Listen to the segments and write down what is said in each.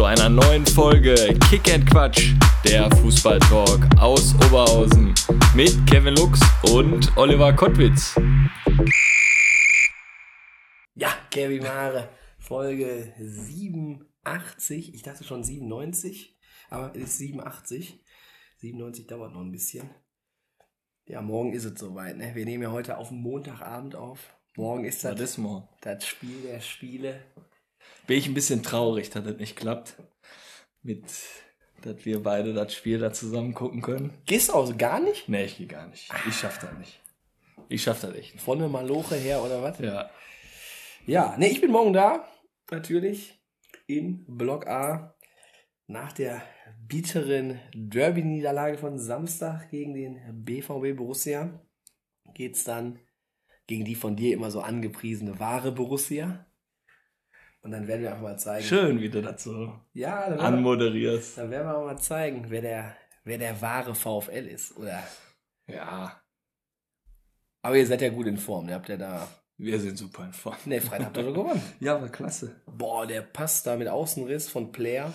Zu einer neuen Folge Kick and Quatsch, der Fußballtalk aus Oberhausen mit Kevin Lux und Oliver Kottwitz. Ja, Kevin Mare, Folge 87. Ich dachte schon 97, aber es ist 87. 97 dauert noch ein bisschen. Ja, morgen ist es soweit. Ne? Wir nehmen ja heute auf den Montagabend auf. Morgen ist das, Das das Spiel der Spiele. Bin ich ein bisschen traurig, dass das nicht klappt. Mit, dass wir beide das Spiel da zusammen gucken können. Gehst du also gar nicht? Nee, ich gehe gar nicht. Ich schaff das nicht. Ich schaff das nicht. Von der Maloche her oder was? Ja. Ja, ne, ich bin morgen da. Natürlich. In Block A. Nach der bitteren Derby-Niederlage von Samstag gegen den BVB Borussia geht's dann gegen die von dir immer so angepriesene wahre Borussia. Und dann werden wir auch mal zeigen. Schön, wie du so Ja, dann werden, wir, anmoderierst. dann werden wir auch mal zeigen, wer der, wer der wahre VfL ist. Oder. Ja, Aber ihr seid ja gut in Form. Ihr habt ja da. wir sind super in Form. Ne, Freitag habt ihr doch gewonnen. Ja, war klasse. Boah, der Pass da mit Außenriss von Player.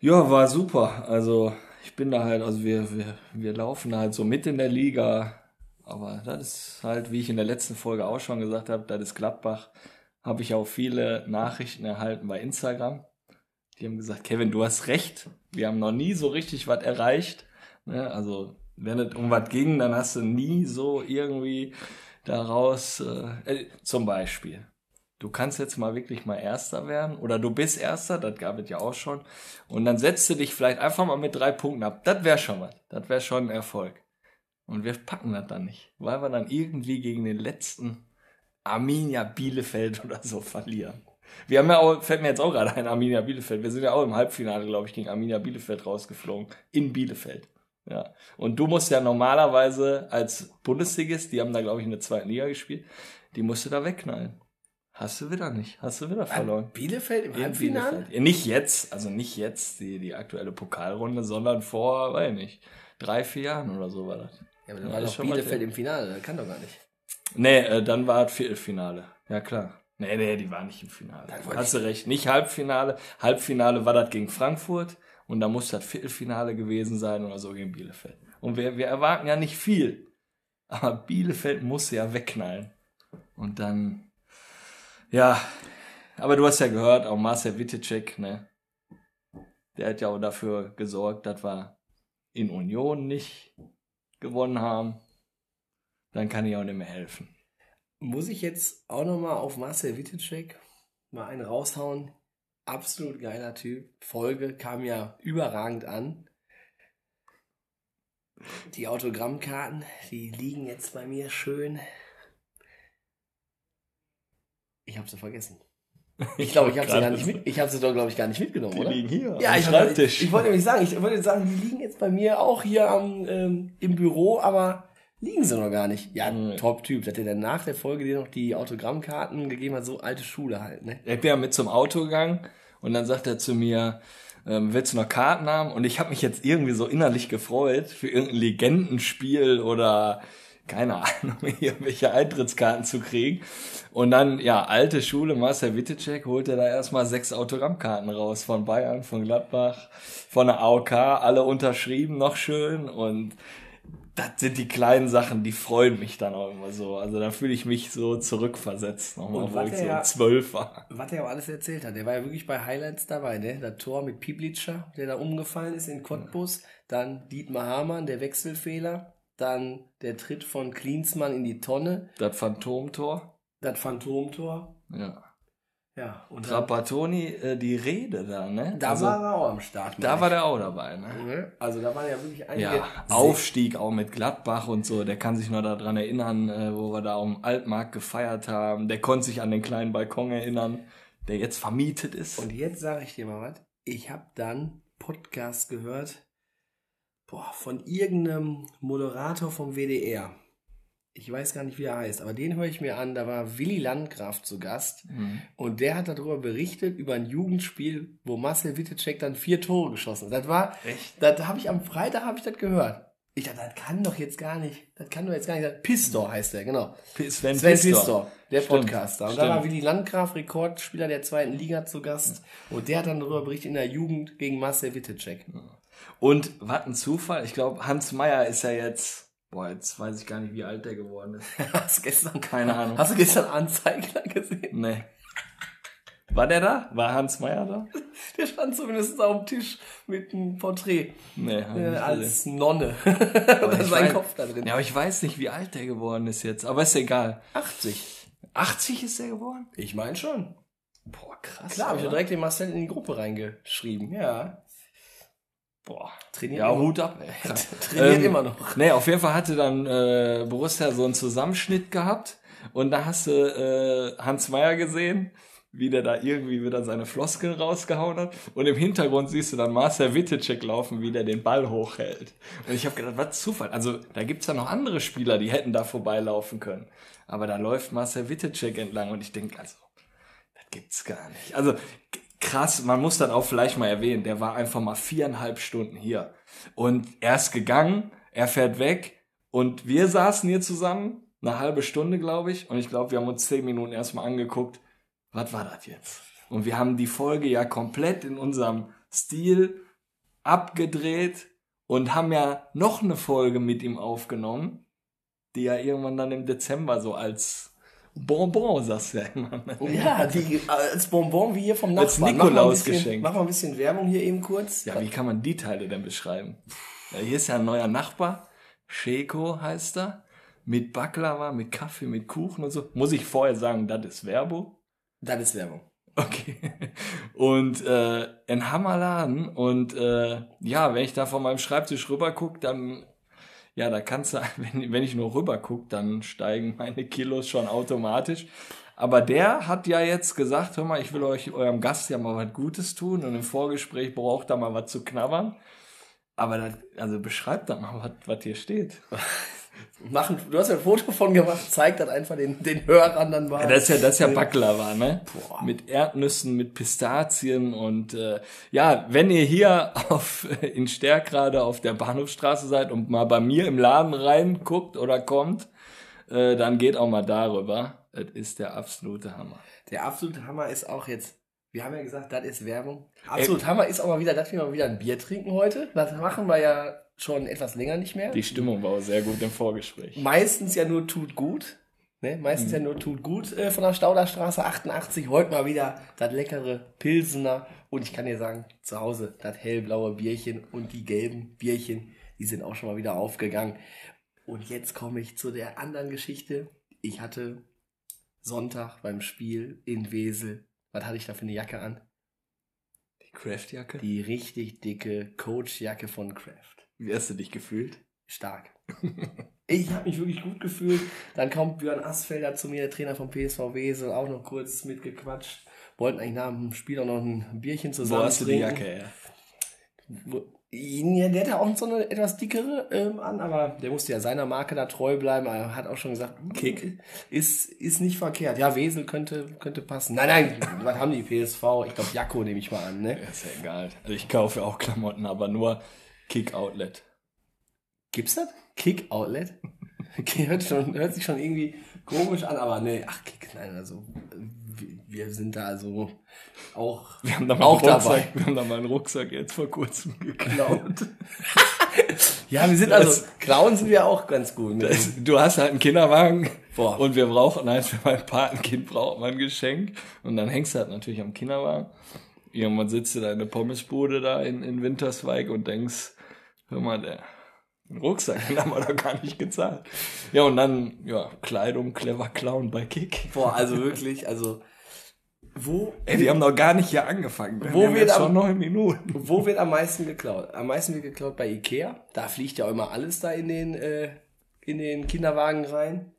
Ja, war super. Also ich bin da halt, also wir, wir, wir laufen halt so mit in der Liga. Aber das ist halt, wie ich in der letzten Folge auch schon gesagt habe, das ist Gladbach. Habe ich auch viele Nachrichten erhalten bei Instagram. Die haben gesagt, Kevin, du hast recht. Wir haben noch nie so richtig was erreicht. Ne? Also wenn es um was ging, dann hast du nie so irgendwie daraus, äh, äh, zum Beispiel. Du kannst jetzt mal wirklich mal Erster werden oder du bist Erster, das gab es ja auch schon. Und dann setzt du dich vielleicht einfach mal mit drei Punkten ab. Das wäre schon was. Das wäre schon ein Erfolg. Und wir packen das dann nicht, weil wir dann irgendwie gegen den letzten Arminia Bielefeld oder so verlieren. Wir haben ja auch, fällt mir jetzt auch gerade ein, Arminia Bielefeld. Wir sind ja auch im Halbfinale, glaube ich, gegen Arminia Bielefeld rausgeflogen. In Bielefeld. Ja. Und du musst ja normalerweise als Bundesligist, die haben da, glaube ich, in der zweiten Liga gespielt, die musst du da wegknallen. Hast du wieder nicht. Hast du wieder verloren. Bielefeld im In Halbfinale? Bielefeld. Nicht jetzt, also nicht jetzt die, die aktuelle Pokalrunde, sondern vor, weiß ich nicht, drei, vier Jahren oder so war das. Ja, aber dann Ja, war doch Bielefeld im Finale, das kann doch gar nicht. Nee, äh, dann war es Viertelfinale. Ja, klar. Nee, nee, die war nicht im Finale. Hast du recht. Nicht Halbfinale. Halbfinale war das gegen Frankfurt und da muss das Viertelfinale gewesen sein oder so gegen Bielefeld. Und wir, wir erwarten ja nicht viel. Aber Bielefeld muss ja wegknallen. Und dann, ja, aber du hast ja gehört, auch Marcel Wittecek, ne? Der hat ja auch dafür gesorgt, dass wir in Union nicht gewonnen haben. Dann kann ich auch nicht mehr helfen. Muss ich jetzt auch nochmal auf Marcel Wittecek mal einen raushauen? Absolut geiler Typ. Folge kam ja überragend an. Die Autogrammkarten, die liegen jetzt bei mir schön. Ich habe sie vergessen. Ich glaube, ich habe sie gar nicht mit. Ich habe sie doch, glaube ich, gar nicht mitgenommen, Die oder? liegen hier Ja, am ich, Schreibtisch. ich wollte nämlich sagen, ich wollte sagen, die liegen jetzt bei mir auch hier am, ähm, im Büro, aber liegen sie noch gar nicht. Ja, Nee. Top-Typ, dass der dann nach der Folge dir noch die Autogrammkarten gegeben hat, so alte Schule halt, ne? ich bin ja mit zum Auto gegangen und dann sagt er zu mir, ähm, willst du noch Karten haben? Und ich habe mich jetzt irgendwie so innerlich gefreut für irgendein Legendenspiel oder keine Ahnung, irgendwelche Eintrittskarten zu kriegen. Und dann, ja, alte Schule, Marcel Wittecek holt er da erstmal sechs Autogrammkarten raus von Bayern, von Gladbach, von der AOK, alle unterschrieben, noch schön und das sind die kleinen Sachen, die freuen mich dann auch immer so. Also da fühle ich mich so zurückversetzt nochmal, was ich so ja- zwölf war. Was er auch alles erzählt hat. Der war ja wirklich bei Highlights dabei, ne? Das Tor mit Piblica, der da umgefallen ist in Cottbus. Dann Dietmar Hamann, der Wechselfehler. Dann der Tritt von Klinsmann in die Tonne. Das Phantomtor. Das Phantomtor. Ja. Ja, und Trapattoni, äh, die Rede da, ne? da also, war er auch am Start. da war der auch dabei, ne? Ne? Also da waren ja wirklich einige. Ja, Aufstieg auch mit Gladbach und so. Der kann sich noch daran erinnern, äh, wo wir da am Altmarkt gefeiert haben. Der konnte sich an den kleinen Balkon erinnern, der jetzt vermietet ist. Und jetzt sage ich dir mal was. Ich habe dann Podcast gehört boah, von irgendeinem Moderator vom WDR. Ich weiß gar nicht, wie er heißt, aber den höre ich mir an. Da war Willy Landgraf zu Gast und der hat darüber berichtet, über ein Jugendspiel, wo Marcel Wittecek dann vier Tore geschossen hat. Das war, Echt? das habe ich am Freitag habe ich das gehört. Ich dachte, das kann doch jetzt gar nicht, das kann doch jetzt gar nicht sein. Pistor heißt der, genau. Sven, Sven Pistor. Pistor, der Stimmt, Podcaster. Und da stimmt. war Willy Landgraf, Rekordspieler der zweiten Liga zu Gast. Und der hat dann darüber berichtet in der Jugend gegen Marcel Wittecek. Und was ein Zufall. Ich glaube, Hans Meyer ist ja jetzt, boah, jetzt weiß ich gar nicht, wie alt der geworden ist. Hast du gestern, Keine Ahnung. hast du gestern Anzeigler gesehen? Nee. War der da? War Hans Meyer da? Der stand zumindest auf dem Tisch mit einem Porträt. Nee, Äh, als Nonne. gesehen. Und ich sein weiß- Kopf da drin. Ja, aber ich weiß nicht, wie alt der geworden ist jetzt. Aber ist egal. 80. 80 ist der geworden? Ich meine schon. Boah, krass. Klar, habe ich ja oder? direkt den Marcel in die Gruppe reingeschrieben. Ja. Boah. Trainiert Ja, immer. Hut ab. Ey. Trainiert Ähm, immer noch. Nee, auf jeden Fall hatte dann äh, Borussia so einen Zusammenschnitt gehabt und da hast du äh, Hans Meyer gesehen, wie der da irgendwie wieder seine Floskeln rausgehauen hat und im Hintergrund siehst du dann Marcel Wittecek laufen, wie der den Ball hochhält. Und ich habe gedacht, was Zufall. Also da gibt's ja noch andere Spieler, die hätten da vorbeilaufen können. Aber da läuft Marcel Wittecek entlang und ich denke, also, das gibt's gar nicht. Also krass, man muss dann auch vielleicht mal erwähnen, der war einfach mal viereinhalb Stunden hier. Und er ist gegangen, er fährt weg und wir saßen hier zusammen, eine halbe Stunde, glaube ich, und ich glaube, wir haben uns zehn Minuten erstmal angeguckt, was war das jetzt? Und wir haben die Folge ja komplett in unserem Stil abgedreht und haben ja noch eine Folge mit ihm aufgenommen, die ja irgendwann dann im Dezember so als Bonbon, sagst du ja immer. Ne? Ja, die, äh, als Bonbon wie hier vom Als Nachbarn. Ein Nikolausgeschenk. bisschen- Mach mal ein bisschen Werbung hier eben kurz. Ja, wie kann man die Teile denn beschreiben? Ja, hier ist ja ein neuer Nachbar. Sheko heißt er. Mit Baklava, mit Kaffee, mit Kuchen und so. Muss ich vorher sagen, das ist Werbung? Das ist Werbung. Okay. Und äh, ein Hammerladen. Und äh, ja, wenn ich da von meinem Schreibtisch rüber gucke, dann, ja, da kannst du, wenn, wenn ich nur rüber gucke, dann steigen meine Kilos schon automatisch. Aber der hat ja jetzt gesagt, hör mal, ich will euch, eurem Gast ja mal was Gutes tun und im Vorgespräch braucht er mal was zu knabbern. Aber das, also beschreibt da mal, was, was hier steht. Machen, du hast ja ein Foto von gemacht, zeig das einfach den, den Hörern dann mal. Ja, das ist ja, das ist ja Baklava, ne? Boah. Mit Erdnüssen, mit Pistazien und äh, ja, wenn ihr hier auf in Stärkrade auf der Bahnhofstraße seid und mal bei mir im Laden reinguckt oder kommt, äh, dann geht auch mal darüber. Das ist der absolute Hammer. Der absolute Hammer ist auch jetzt, wir haben ja gesagt, das ist Werbung. Absolut Hammer ist auch mal wieder, dass wir mal wieder ein Bier trinken heute. Das machen wir ja schon etwas länger nicht mehr. Die Stimmung war auch sehr gut im Vorgespräch. Meistens ja nur tut gut. Ne? Meistens ja nur tut gut äh, von der Stauderstraße 88. Heute mal wieder das leckere Pilsener. Und ich kann dir sagen, zu Hause das hellblaue Bierchen und die gelben Bierchen, die sind auch schon mal wieder aufgegangen. Und jetzt komme ich zu der anderen Geschichte. Ich hatte Sonntag beim Spiel in Wesel, was hatte ich da für eine Jacke an? Die Craftjacke? Die richtig dicke Coachjacke von Kraft. Wie hast du dich gefühlt? Stark. Ich habe mich wirklich gut gefühlt. Dann kommt Björn Asfelder zu mir, der Trainer vom PSV Wesel, auch noch kurz mitgequatscht. Wollten eigentlich nach dem Spiel auch noch ein Bierchen zusammen Wo hast du die. Jacke? Wo- Ja, der hatte auch so eine etwas dickere ähm, an, aber der musste ja seiner Marke da treu bleiben. Er hat auch schon gesagt, Kick ist, ist nicht verkehrt. Ja, Wesel könnte, könnte passen. Nein, nein, was haben die PSV? Ich glaube, Jakko nehme ich mal an, ne? Ja, ist ja egal. Also ich kaufe auch Klamotten, aber nur Kick Outlet. Gibt's das? Kick Outlet? Okay, hört, schon, hört sich schon irgendwie komisch an, aber nee, ach, Kick, nein, also wir- sind da also auch, Wir haben da mal auch Rucksack, dabei. wir haben da mal einen Rucksack jetzt vor kurzem geklaut. Ja, wir sind also, klauen sind wir auch ganz gut. Das- Du hast halt einen Kinderwagen Boah. und wir brauchen halt für mein Patenkind braucht man ein Geschenk und dann hängst du halt natürlich am Kinderwagen. Irgendwann sitzt du da in der Pommesbude da in, in Winterswijk und denkst, hör mal, der den Rucksack, den haben wir doch gar nicht gezahlt. Ja, und dann, ja, Kleidung, clever klauen bei Kick. Boah, also wirklich, also wo, Ey, die haben noch gar nicht hier angefangen. Wo wir da- schon neun Minuten. wo wird am meisten geklaut? Am meisten wird geklaut bei Ikea. Da fliegt ja immer alles da in den, äh, in den Kinderwagen rein.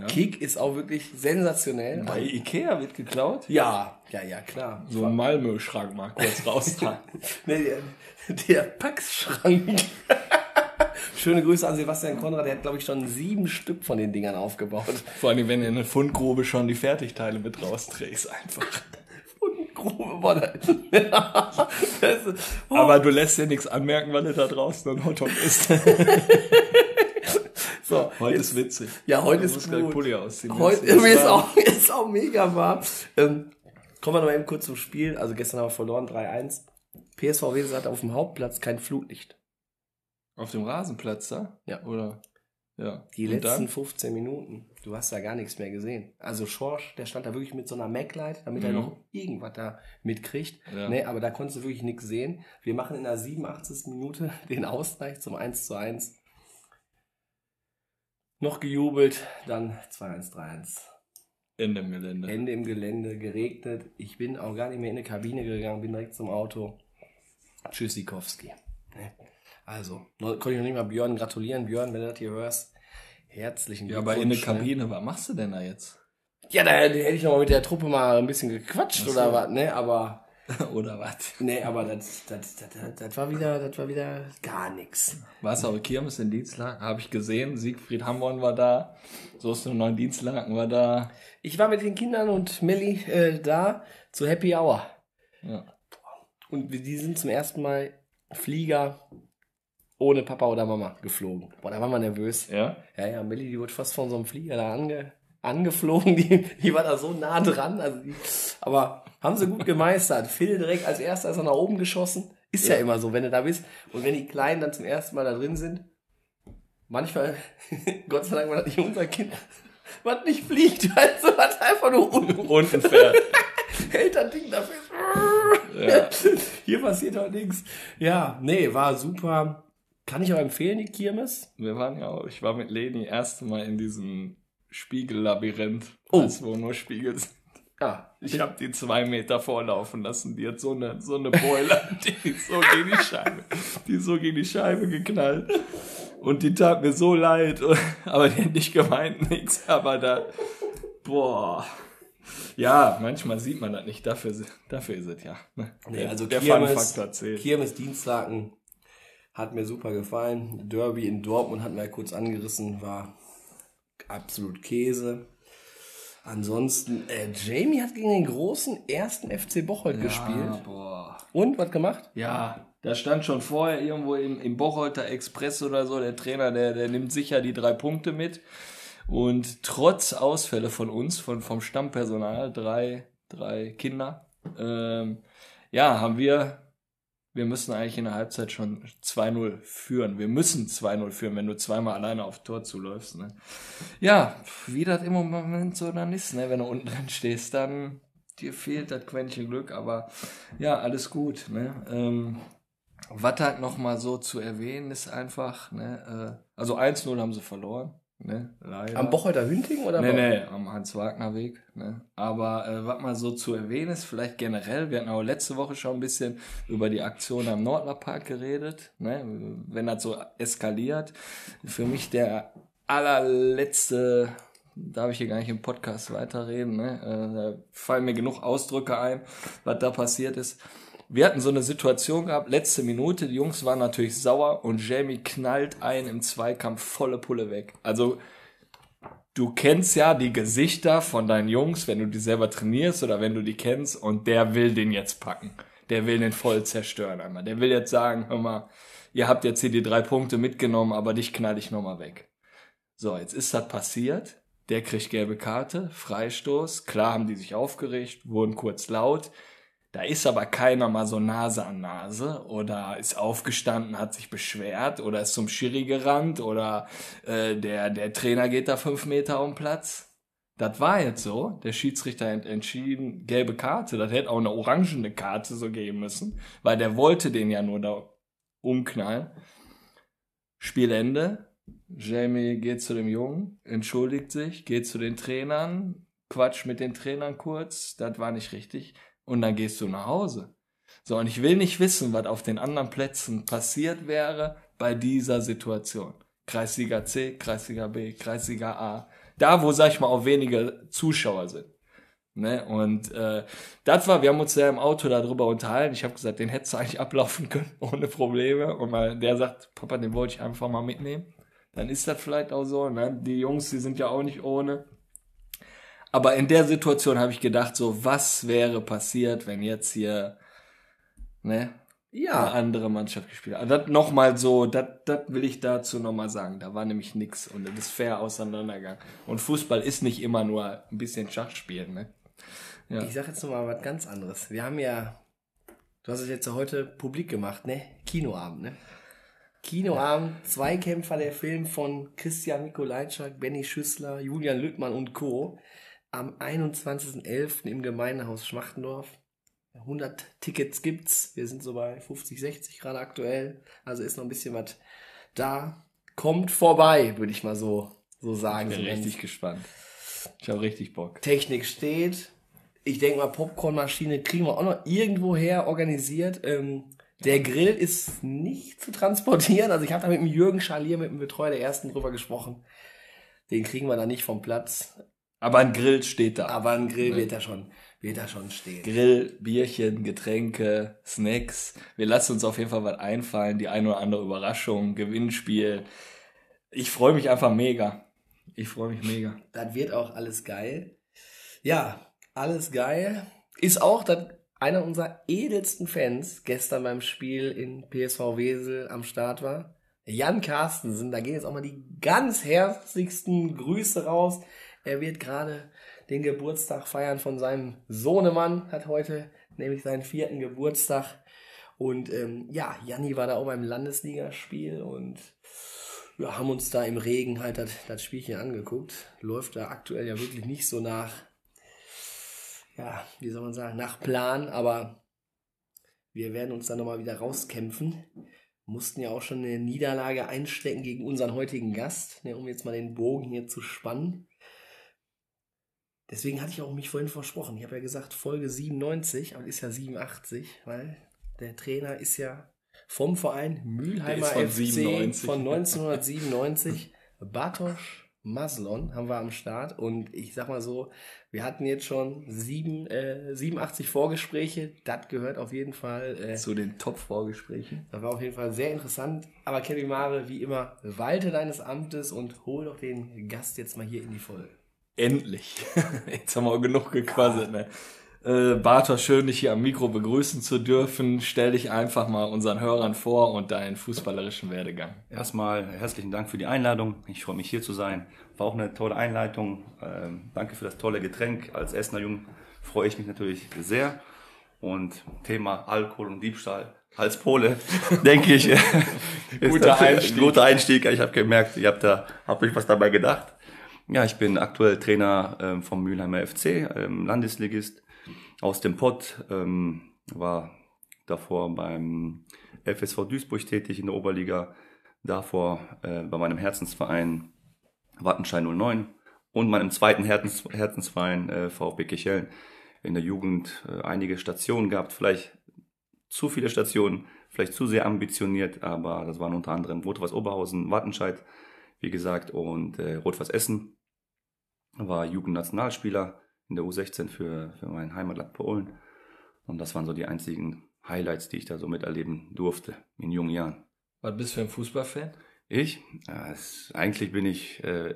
Ja. Kick ist auch wirklich sensationell. Bei Ikea wird geklaut. Ja, ja, ja, klar. So ein Malmö-Schrank mal kurz raustragen. Ne, der, der Packschrank. Schöne Grüße an Sebastian Konrad, der hat, glaube ich, schon sieben Stück von den Dingern aufgebaut. Vor allem, wenn du in eine Fundgrube schon die Fertigteile mit rausträgst, einfach. Und grobe Wolle. Das ist- oh. Aber du lässt dir nichts anmerken, weil du da draußen ein Hotdog isst. so, Heute jetzt- ist witzig. Ja, heute Du ist gleich gut. Pulli ausziehen. Heute ist auch, ist auch mega warm. Ähm, kommen wir noch eben kurz zum Spiel. Also gestern haben wir verloren, 3-1. PSV Wesel hat auf dem Hauptplatz kein Flutlicht. Auf dem Rasenplatz da? Ja. Oder? Ja. Die Und letzten dann? 15 Minuten. Du hast da gar nichts mehr gesehen. Also Schorsch, der stand da wirklich mit so einer Mac-Light, damit er Mhm. noch irgendwas da mitkriegt. Ja. Nee, aber da konntest du wirklich nichts sehen. Wir machen in der 87. Minute den Ausgleich zum 1 zu 1. Noch gejubelt, dann 2-1, 3-1. In dem Gelände. Ende im Gelände, geregnet. Ich bin auch gar nicht mehr in die Kabine gegangen, bin direkt zum Auto. Tschüssikowski. Also, konnte ich noch nicht mal Björn gratulieren. Björn, wenn du das hier hörst, herzlichen ja, aber in der Glückwunsch, ne? Kabine, was machst du denn da jetzt? Ja, da hätte ich noch mal mit der Truppe mal ein bisschen gequatscht so. oder was, ne? Aber, Oder was? ne, aber das, das, das, das, war wieder, das war wieder gar du auch Kirmes in Dienstlaken? Habe ich gesehen. Siegfried Hamborn war da. So ist nur neuen Dienstlaken war da. Ich war mit den Kindern und Melli äh, da zur Happy Hour. Ja. Und die sind zum ersten Mal Flieger ohne Papa oder Mama geflogen. Boah, da waren wir nervös. Ja? Ja, ja, Melli, die wurde fast von so einem Flieger da ange, angeflogen. Die, die war da so nah dran. Also die, aber haben sie gut gemeistert. Phil direkt als erster ist er nach oben geschossen. Ist ja. immer so, wenn du da bist. Und wenn die Kleinen dann zum ersten Mal da drin sind, manchmal, Gott sei Dank war das nicht unser Kind, was nicht fliegt, weißt du, was einfach nur unten Unten fährt. hält das Ding dafür. Ja. Hier passiert doch nichts. Ja, nee, war super. Kann ich auch empfehlen, die Kirmes? Wir waren ja auch, ich war mit Leni erste Mal in diesem Spiegellabyrinth. Oh. Das, wo nur Spiegel sind. Ja, Ich habe die zwei Meter vorlaufen lassen. Die hat so eine, so eine Beule, die so gegen die Scheibe, die so gegen die Scheibe geknallt. Und die tat mir so leid. Aber die hat nicht gemeint, nix. Aber da, boah. Ja, manchmal sieht man das nicht. Dafür, dafür ist es ja. ne? Nee, also der Kirmes, zählt. Kirmes Dienstlaken hat mir super gefallen. Derby in Dortmund hat mir kurz angerissen, war absolut Käse. Ansonsten, äh, Jamie hat gegen den großen ersten FC Bocholt gespielt. Boah. Und, was gemacht? Ja, da stand schon vorher irgendwo im, im Bocholter Express oder so, der Trainer, der, der nimmt sicher die drei Punkte mit. Und trotz Ausfälle von uns, von, vom Stammpersonal, drei, drei Kinder, ähm, ja, haben wir, wir müssen eigentlich in der Halbzeit schon 2-0 führen. Wir müssen 2-0 führen, wenn du zweimal alleine auf Tor zuläufst. Ne? Ja, wie das im Moment so dann ist, ne? wenn du unten drin stehst, dann dir fehlt das Quäntchen Glück, aber ja, alles gut. Ne? Ähm, was halt noch mal so zu erwähnen ist einfach, ne, äh, also 1-0 haben sie verloren, ne, leider. Am Bocholter Hünting oder Nee, wo? nee, am Hans-Wagner-Weg. Ne? Aber äh, was mal so zu erwähnen ist, vielleicht generell, wir hatten auch letzte Woche schon ein bisschen über die Aktion am Nordlerpark geredet, ne? wenn das so eskaliert. Für mich der allerletzte, darf ich hier gar nicht im Podcast weiterreden, ne? äh, da fallen mir genug Ausdrücke ein, was da passiert ist. Wir hatten so eine Situation gehabt, letzte Minute, die Jungs waren natürlich sauer und Jamie knallt einen im Zweikampf volle Pulle weg. Also du kennst ja die Gesichter von deinen Jungs, wenn du die selber trainierst oder wenn du die kennst und der will den jetzt packen. Der will den voll zerstören einmal. Der will jetzt sagen, hör mal, ihr habt jetzt hier die drei Punkte mitgenommen, aber dich knall ich nochmal weg. So, jetzt ist das passiert. Der kriegt gelbe Karte, Freistoß. Klar haben die sich aufgeregt, wurden kurz laut. Da ist aber keiner mal so Nase an Nase oder ist aufgestanden, hat sich beschwert oder ist zum Schiri gerannt oder äh, der, der Trainer geht da fünf Meter um Platz. Das war jetzt so. Der Schiedsrichter hat entschieden, gelbe Karte. Das hätte auch eine orangene Karte so geben müssen, weil der wollte den ja nur da umknallen. Spielende. Jamie geht zu dem Jungen, entschuldigt sich, geht zu den Trainern, quatscht mit den Trainern kurz. Das war nicht richtig und dann gehst du nach Hause. So, und ich will nicht wissen, was auf den anderen Plätzen passiert wäre bei dieser Situation. Kreisliga C, Kreisliga B, Kreisliga A. Da, wo, sag ich mal, auch wenige Zuschauer sind. Ne? Und äh, das war, wir haben uns ja im Auto darüber unterhalten. Ich habe gesagt, den hättest du eigentlich ablaufen können, ohne Probleme. Und mal, der sagt, Papa, den wollte ich einfach mal mitnehmen. Dann ist das vielleicht auch so. Ne? Die Jungs, die sind ja auch nicht ohne. Aber in der Situation habe ich gedacht, so, was wäre passiert, wenn jetzt hier ne, Ja. eine andere Mannschaft gespielt hat. Das nochmal so, das, das will ich dazu nochmal sagen. Da war nämlich nix und das ist fair auseinandergegangen. Und Fußball ist nicht immer nur ein bisschen Schachspielen, ne? Ja. Ich sag jetzt noch mal was ganz anderes. Wir haben ja, du hast es jetzt heute publik gemacht, ne? Kinoabend, ne? Kinoabend, Zweikämpfer, der Film von Christian Mikolajczak, Benny Schüssler, Julian Lüttmann und Co. Am 21.11. im Gemeindehaus Schmachtendorf. 100 Tickets gibt's. Wir sind so bei 50, 60 gerade aktuell. Also ist noch ein bisschen was da. Kommt vorbei, würde ich mal so, so sagen. Ich bin So richtig gespannt. Ich habe richtig Bock. Technik steht. Ich denke mal, Popcornmaschine kriegen wir auch noch irgendwo her organisiert. Ähm, der Grill ist nicht zu transportieren. Also ich habe da mit dem Jürgen Schalier, mit dem Betreuer der ersten drüber gesprochen. Den kriegen wir da nicht vom Platz. Aber ein Grill steht da. Aber ein Grill wird da schon, wird da schon stehen. Grill, Bierchen, Getränke, Snacks. Wir lassen uns auf jeden Fall was einfallen. Die eine oder andere Überraschung, Gewinnspiel. Ich freue mich einfach mega. Ich freue mich mega. Das wird auch alles geil. Ja, alles geil. Ist auch das, einer unserer edelsten Fans gestern beim Spiel in PSV Wesel am Start war. Jan Carstensen, da gehen jetzt auch mal die ganz herzlichsten Grüße raus. Er wird gerade den Geburtstag feiern von seinem Sohnemann, hat heute nämlich seinen vierten Geburtstag. Und ähm, ja, Janni war da auch beim Landesligaspiel und ja, haben uns da im Regen halt das, das Spielchen angeguckt. Läuft da aktuell ja wirklich nicht so nach, ja, wie soll man sagen, nach Plan, aber wir werden uns da nochmal wieder rauskämpfen. Mussten ja auch schon eine Niederlage einstecken gegen unseren heutigen Gast, ne, um jetzt mal den Bogen hier zu spannen. Deswegen hatte ich auch mich vorhin versprochen. Ich habe ja gesagt Folge 97, aber ist ja 87, weil der Trainer ist ja vom Verein Mülheimer von FC 97. von 1997. Bartosz Maslon haben wir am Start und ich sag mal so, wir hatten jetzt schon sieben, äh, 87 Vorgespräche. Das gehört auf jeden Fall äh, Zu den Top-Vorgesprächen. das war auf jeden Fall sehr interessant. Aber Kevin Mare, wie immer, walte deines Amtes und hol doch den Gast jetzt mal hier in die Folge. Endlich. Jetzt haben wir auch genug gequasselt, ne? Äh, Bartos, schön, dich hier am Mikro begrüßen zu dürfen. Stell dich einfach mal unseren Hörern vor und deinen fußballerischen Werdegang. Erstmal herzlichen Dank für die Einladung. Ich freue mich hier zu sein. War auch eine tolle Einleitung. Ähm, danke für das tolle Getränk. Als Essener Jung freue ich mich natürlich sehr. Und Thema Alkohol und Diebstahl als Pole, denke ich, ist Guter Einstieg. guter Einstieg. Ich habe gemerkt, ihr habt da, habt euch was dabei gedacht. Ja, ich bin aktuell Trainer ähm, vom Mülheimer FC, ähm, Landesligist aus dem Pott. Ähm, war davor beim FSV Duisburg tätig in der Oberliga, davor äh, bei meinem Herzensverein Wattenschein 09 und meinem zweiten Herzens Herzensverein äh, VfB Kirchhellen in der Jugend äh, einige Stationen gehabt, vielleicht zu viele Stationen, vielleicht zu sehr ambitioniert, aber das waren unter anderem Rot-Weiß Oberhausen, Wattenscheid, wie gesagt, und äh, Rot-Weiß Essen. War Jugendnationalspieler in der U16 für, für mein Heimatland Polen. Und das waren so die einzigen Highlights, die ich da so miterleben durfte in jungen Jahren. Was bist du für ein Fußballfan? Ich? Ja, es, eigentlich bin ich äh,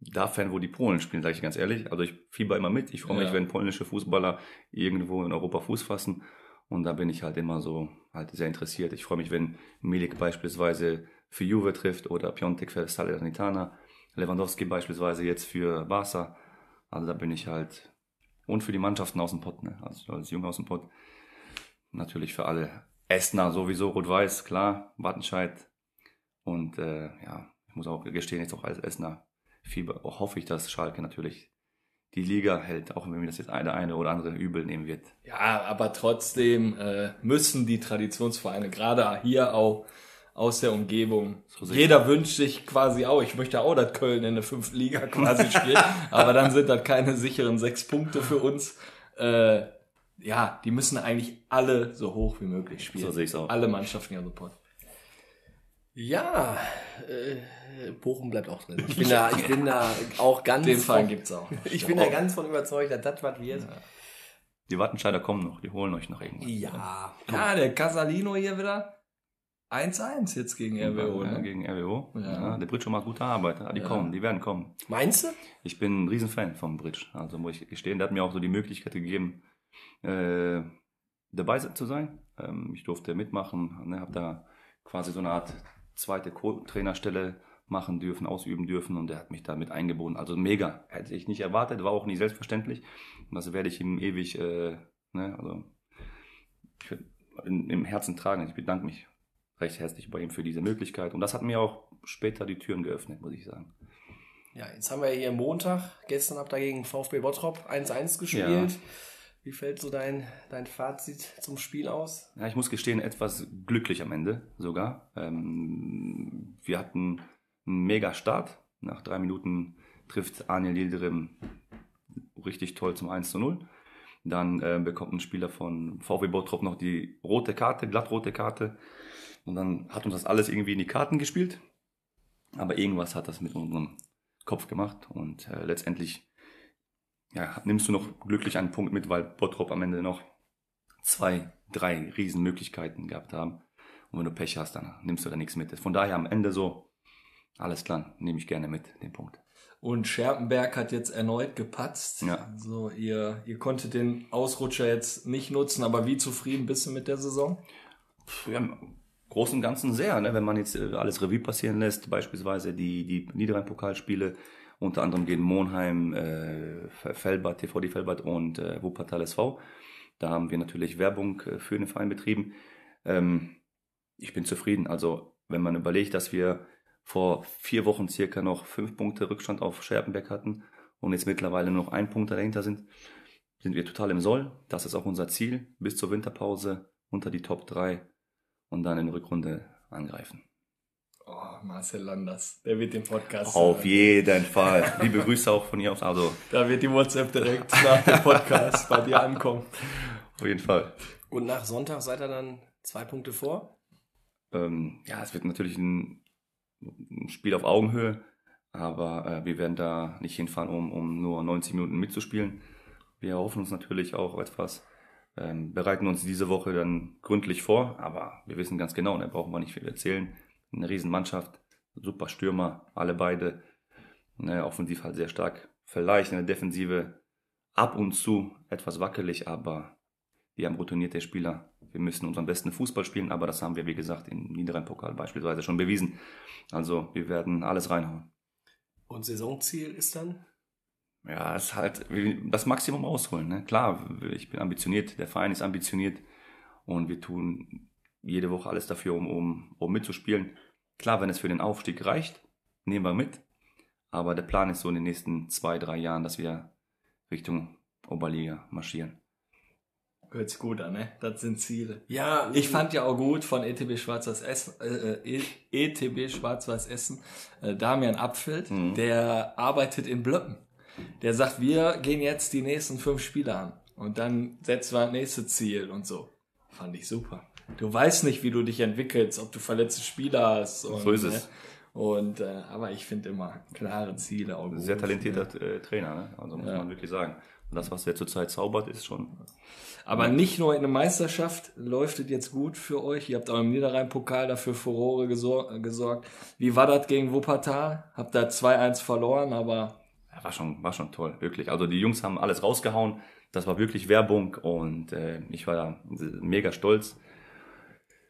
da Fan, wo die Polen spielen, sage ich ganz ehrlich. Also ich fieber immer mit. Ich freue mich, Ja. wenn polnische Fußballer irgendwo in Europa Fuß fassen. Und da bin ich halt immer so halt sehr interessiert. Ich freue mich, wenn Milik beispielsweise für Juve trifft oder Piontek für Salernitana. Lewandowski beispielsweise jetzt für Barca. Also da bin ich halt und für die Mannschaften aus dem Pott, ne? also als Junge aus dem Pott. Natürlich für alle Essener sowieso rot-weiß, klar, Wattenscheid. Und äh, ja, ich muss auch gestehen, jetzt auch als Essener Fieber, hoffe ich, dass Schalke natürlich die Liga hält, auch wenn mir das jetzt eine, eine oder andere übel nehmen wird. Ja, aber trotzdem äh, müssen die Traditionsvereine, gerade hier auch aus der Umgebung, So jeder wünscht sich quasi auch, ich möchte auch, dass Köln in der fünften Liga quasi spielt, aber dann sind das keine sicheren sechs Punkte für uns. Äh, ja, die müssen eigentlich alle so hoch wie möglich spielen. So sehe ich's auch. Alle Mannschaften ja sofort. Ja, äh, Bochum bleibt auch drin. Ich bin da, ich bin da auch ganz. Den Fall von- gibt's auch. Ich bin da ganz von überzeugt, dass das was wird. Die Wattenscheider kommen noch, die holen euch noch irgendwas. Ja. Ja, der Casalino hier wieder 1-1 jetzt gegen RWO. Ja, Ne? gegen RWO. Ja. Ja. der Bridge macht gute Arbeit. Die Ja. kommen, die werden kommen. Meinst du? Ich bin ein Riesenfan vom Bridge. Also muss ich gestehen, der hat mir auch so die Möglichkeit gegeben, äh, dabei zu sein. Ähm, ich durfte mitmachen, ne, habe da quasi so eine Art zweite Co-Trainerstelle machen dürfen, ausüben dürfen und der hat mich da mit eingebunden. Also mega. Hätte ich nicht erwartet, war auch nicht selbstverständlich. Und das werde ich ihm ewig, äh, ne, also ich in, im Herzen tragen. Ich bedanke mich recht herzlich bei ihm für diese Möglichkeit. Und das hat mir auch später die Türen geöffnet, muss ich sagen. Ja, jetzt haben wir hier Montag. Gestern habt ihr gegen VfB Bottrop 1-1 gespielt. Wie fällt so dein, dein Fazit zum Spiel aus? Ja, ich muss gestehen, etwas glücklich am Ende sogar. Ähm, wir hatten einen mega Start. Nach drei Minuten trifft Anil Yildirim richtig toll zum 1 zu 0. Dann äh, bekommt ein Spieler von VW Bottrop noch die rote Karte, glattrote Karte. Und dann hat uns das alles irgendwie in die Karten gespielt. Aber irgendwas hat das mit unserem Kopf gemacht. Und äh, letztendlich ja, nimmst du noch glücklich einen Punkt mit, weil Bottrop am Ende noch zwei, drei Riesenmöglichkeiten gehabt haben. Und wenn du Pech hast, dann nimmst du da nichts mit. Von daher am Ende so, alles klar, nehme ich gerne mit, den Punkt. Und Scherpenberg hat jetzt erneut gepatzt. Ja. Also ihr, ihr konntet den Ausrutscher jetzt nicht nutzen, aber wie zufrieden bist du mit der Saison? Ja, Großen und Ganzen sehr, ne? wenn man jetzt äh, alles Revue passieren lässt, beispielsweise die, die Niederrhein-Pokalspiele, unter anderem gegen Monheim, äh, Felbert, TVD Felbert und äh, Wuppertal SV. Da haben wir natürlich Werbung äh, für den Verein betrieben. Ähm, ich bin zufrieden. Also, wenn man überlegt, dass wir vor vier Wochen circa noch fünf Punkte Rückstand auf Scherpenberg hatten und jetzt mittlerweile nur noch ein Punkt dahinter sind, sind wir total im Soll. Das ist auch unser Ziel, bis zur Winterpause unter die Top 3 und dann in der Rückrunde angreifen. Oh, Marcel Landers, der wird den Podcast. Auf hören. jeden Fall. Liebe Grüße auch von hier aus. Also, Da wird die WhatsApp direkt nach dem Podcast bei dir ankommen. auf jeden Fall. Und nach Sonntag seid ihr dann zwei Punkte vor? Ähm, ja, es wird natürlich ein, ein Spiel auf Augenhöhe, aber äh, wir werden da nicht hinfahren, um, um nur 90 Minuten mitzuspielen. Wir hoffen uns natürlich auch etwas, ähm, bereiten uns diese Woche dann gründlich vor, aber wir wissen ganz genau, da brauchen wir nicht viel erzählen. Eine Riesenmannschaft, super Stürmer, alle beide. Ne, offensiv halt sehr stark. Vielleicht in der Defensive ab und zu etwas wackelig, aber wir haben routinierte Spieler. Wir müssen unseren besten Fußball spielen, aber das haben wir, wie gesagt, im Niederrhein-Pokal beispielsweise schon bewiesen. Also wir werden alles reinhauen. Und Saisonziel ist dann? Ja, es ist halt das Maximum ausholen. Ne? Klar, ich bin ambitioniert, der Verein ist ambitioniert und wir tun jede Woche alles dafür, um, um, um mitzuspielen. Klar, wenn es für den Aufstieg reicht, nehmen wir mit. Aber der Plan ist so in den nächsten zwei, drei Jahren, dass wir Richtung Oberliga marschieren. Hört sich gut an, ne? Das sind Ziele. Ja, Ich fand ja auch gut von ETB Schwarz-Weiß Essen, äh, äh, ETB Schwarz-Weiß Essen, äh, Damian Abfeld, Mhm. der arbeitet in Blöcken. Der sagt, wir gehen jetzt die nächsten fünf Spiele an und dann setzen wir das nächste Ziel und so. Fand ich super. Du weißt nicht, wie du dich entwickelst, ob du verletzte Spieler hast. Und, So ist es. Ne? Und äh, aber ich finde immer klare Ziele. Auch Sehr talentierter ne? äh, Trainer, ne? also muss Ja. man wirklich sagen. Und das, was er zurzeit zaubert, ist schon Aber nicht nur in der Meisterschaft läuft es jetzt gut für euch. Ihr habt auch im Niederrhein-Pokal dafür Furore gesor gesorgt. Wie war das gegen Wuppertal? Habt da 2-1 verloren, aber Ja, war schon, war schon toll, wirklich. Also die Jungs haben alles rausgehauen. Das war wirklich Werbung und äh, ich war da mega stolz.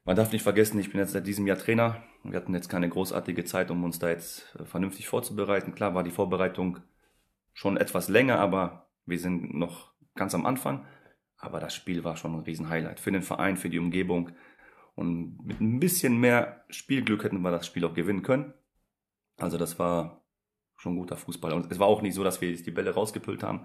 Man darf nicht vergessen, ich bin jetzt seit diesem Jahr Trainer. Wir hatten jetzt keine großartige Zeit, um uns da jetzt äh, vernünftig vorzubereiten. Klar war die Vorbereitung schon etwas länger, aber wir sind noch ganz am Anfang. Aber das Spiel war schon ein Riesen-Highlight für den Verein, für die Umgebung. Und mit ein bisschen mehr Spielglück hätten wir das Spiel auch gewinnen können. Also das war schon guter Fußball. Und es war auch nicht so, dass wir jetzt die Bälle rausgepült haben.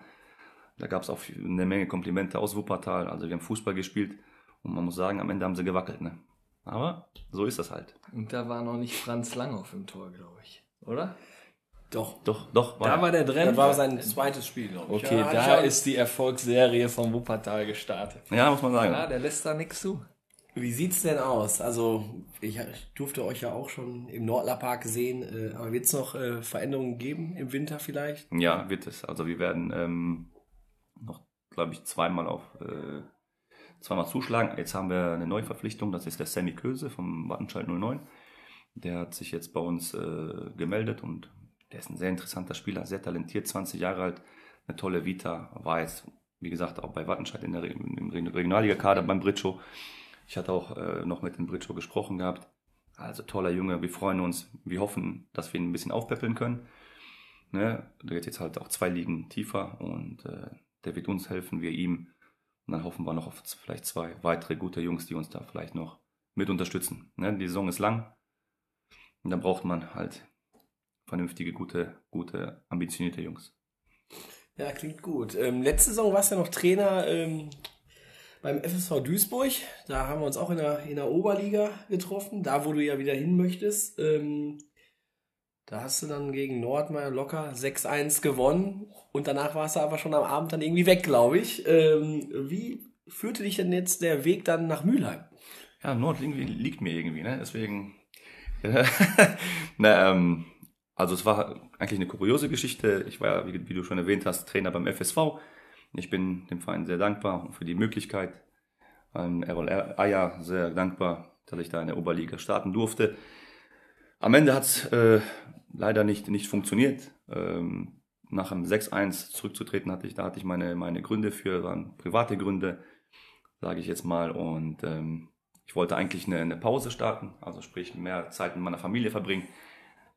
Da gab es auch eine Menge Komplimente aus Wuppertal. Also wir haben Fußball gespielt und man muss sagen, am Ende haben sie gewackelt. Ne? Aber so ist das halt. und da war noch nicht Franz Langhoff im Tor, glaube ich. Oder? Doch. Doch, doch. Da war der drin. Das war sein zweites Spiel, glaube ich. Okay, Ja, da ich- ist die Erfolgsserie von Wuppertal gestartet. ja, muss man sagen. Ja, der lässt da nichts zu. Wie sieht's denn aus? Also, ich durfte euch ja auch schon im Nordlerpark sehen, äh, aber wird es noch äh, Veränderungen geben im Winter vielleicht? Ja, wird es. Also wir werden ähm, noch, glaube ich, zweimal auf äh, zweimal zuschlagen. Jetzt haben wir eine Neuverpflichtung, das ist der Sammy Köse vom Wattenscheid 09. Der hat sich jetzt bei uns äh, gemeldet und der ist ein sehr interessanter Spieler, sehr talentiert, 20 Jahre alt, eine tolle Vita, jetzt, wie gesagt, auch bei Wattenscheid in der im Regionalliga-Kader beim Britschow. Ich hatte auch äh, noch mit dem Britschow gesprochen gehabt. Also toller Junge, wir freuen uns, wir hoffen, dass wir ihn ein bisschen aufpäppeln können. Ne? Der geht jetzt halt auch zwei Ligen tiefer und äh, der wird uns helfen, wir ihm. Und dann hoffen wir noch auf vielleicht zwei weitere gute Jungs, die uns da vielleicht noch mit unterstützen. Ne? Die Saison ist lang und dann braucht man halt vernünftige, gute, gute, ambitionierte Jungs. Ja, klingt gut. Ähm, letzte Saison warst du ja noch Trainer ähm, beim FSV Duisburg. Da haben wir uns auch in der, in der Oberliga getroffen, da wo du ja wieder hin möchtest. Ähm, da hast du dann gegen Nordmeier locker 6-1 gewonnen und danach warst du aber schon am Abend dann irgendwie weg, glaube ich. Ähm, wie führte dich denn jetzt der Weg dann nach Mülheim? Ja, Nord liegt mir irgendwie, ne? Deswegen. Na, ähm, also es war eigentlich eine kuriose Geschichte. Ich war ja, wie, wie, du schon erwähnt hast, Trainer beim FSV. Ich bin dem Verein sehr dankbar für die Möglichkeit. Ähm, Errol Eier sehr dankbar, dass ich da in der Oberliga starten durfte. Am Ende hat es äh, leider nicht, nicht funktioniert. Ähm, nach einem 6-1 zurückzutreten hatte ich, da hatte ich meine, meine Gründe für, waren private Gründe, sage ich jetzt mal. Und ähm, ich wollte eigentlich eine, eine Pause starten, also sprich mehr Zeit mit meiner Familie verbringen.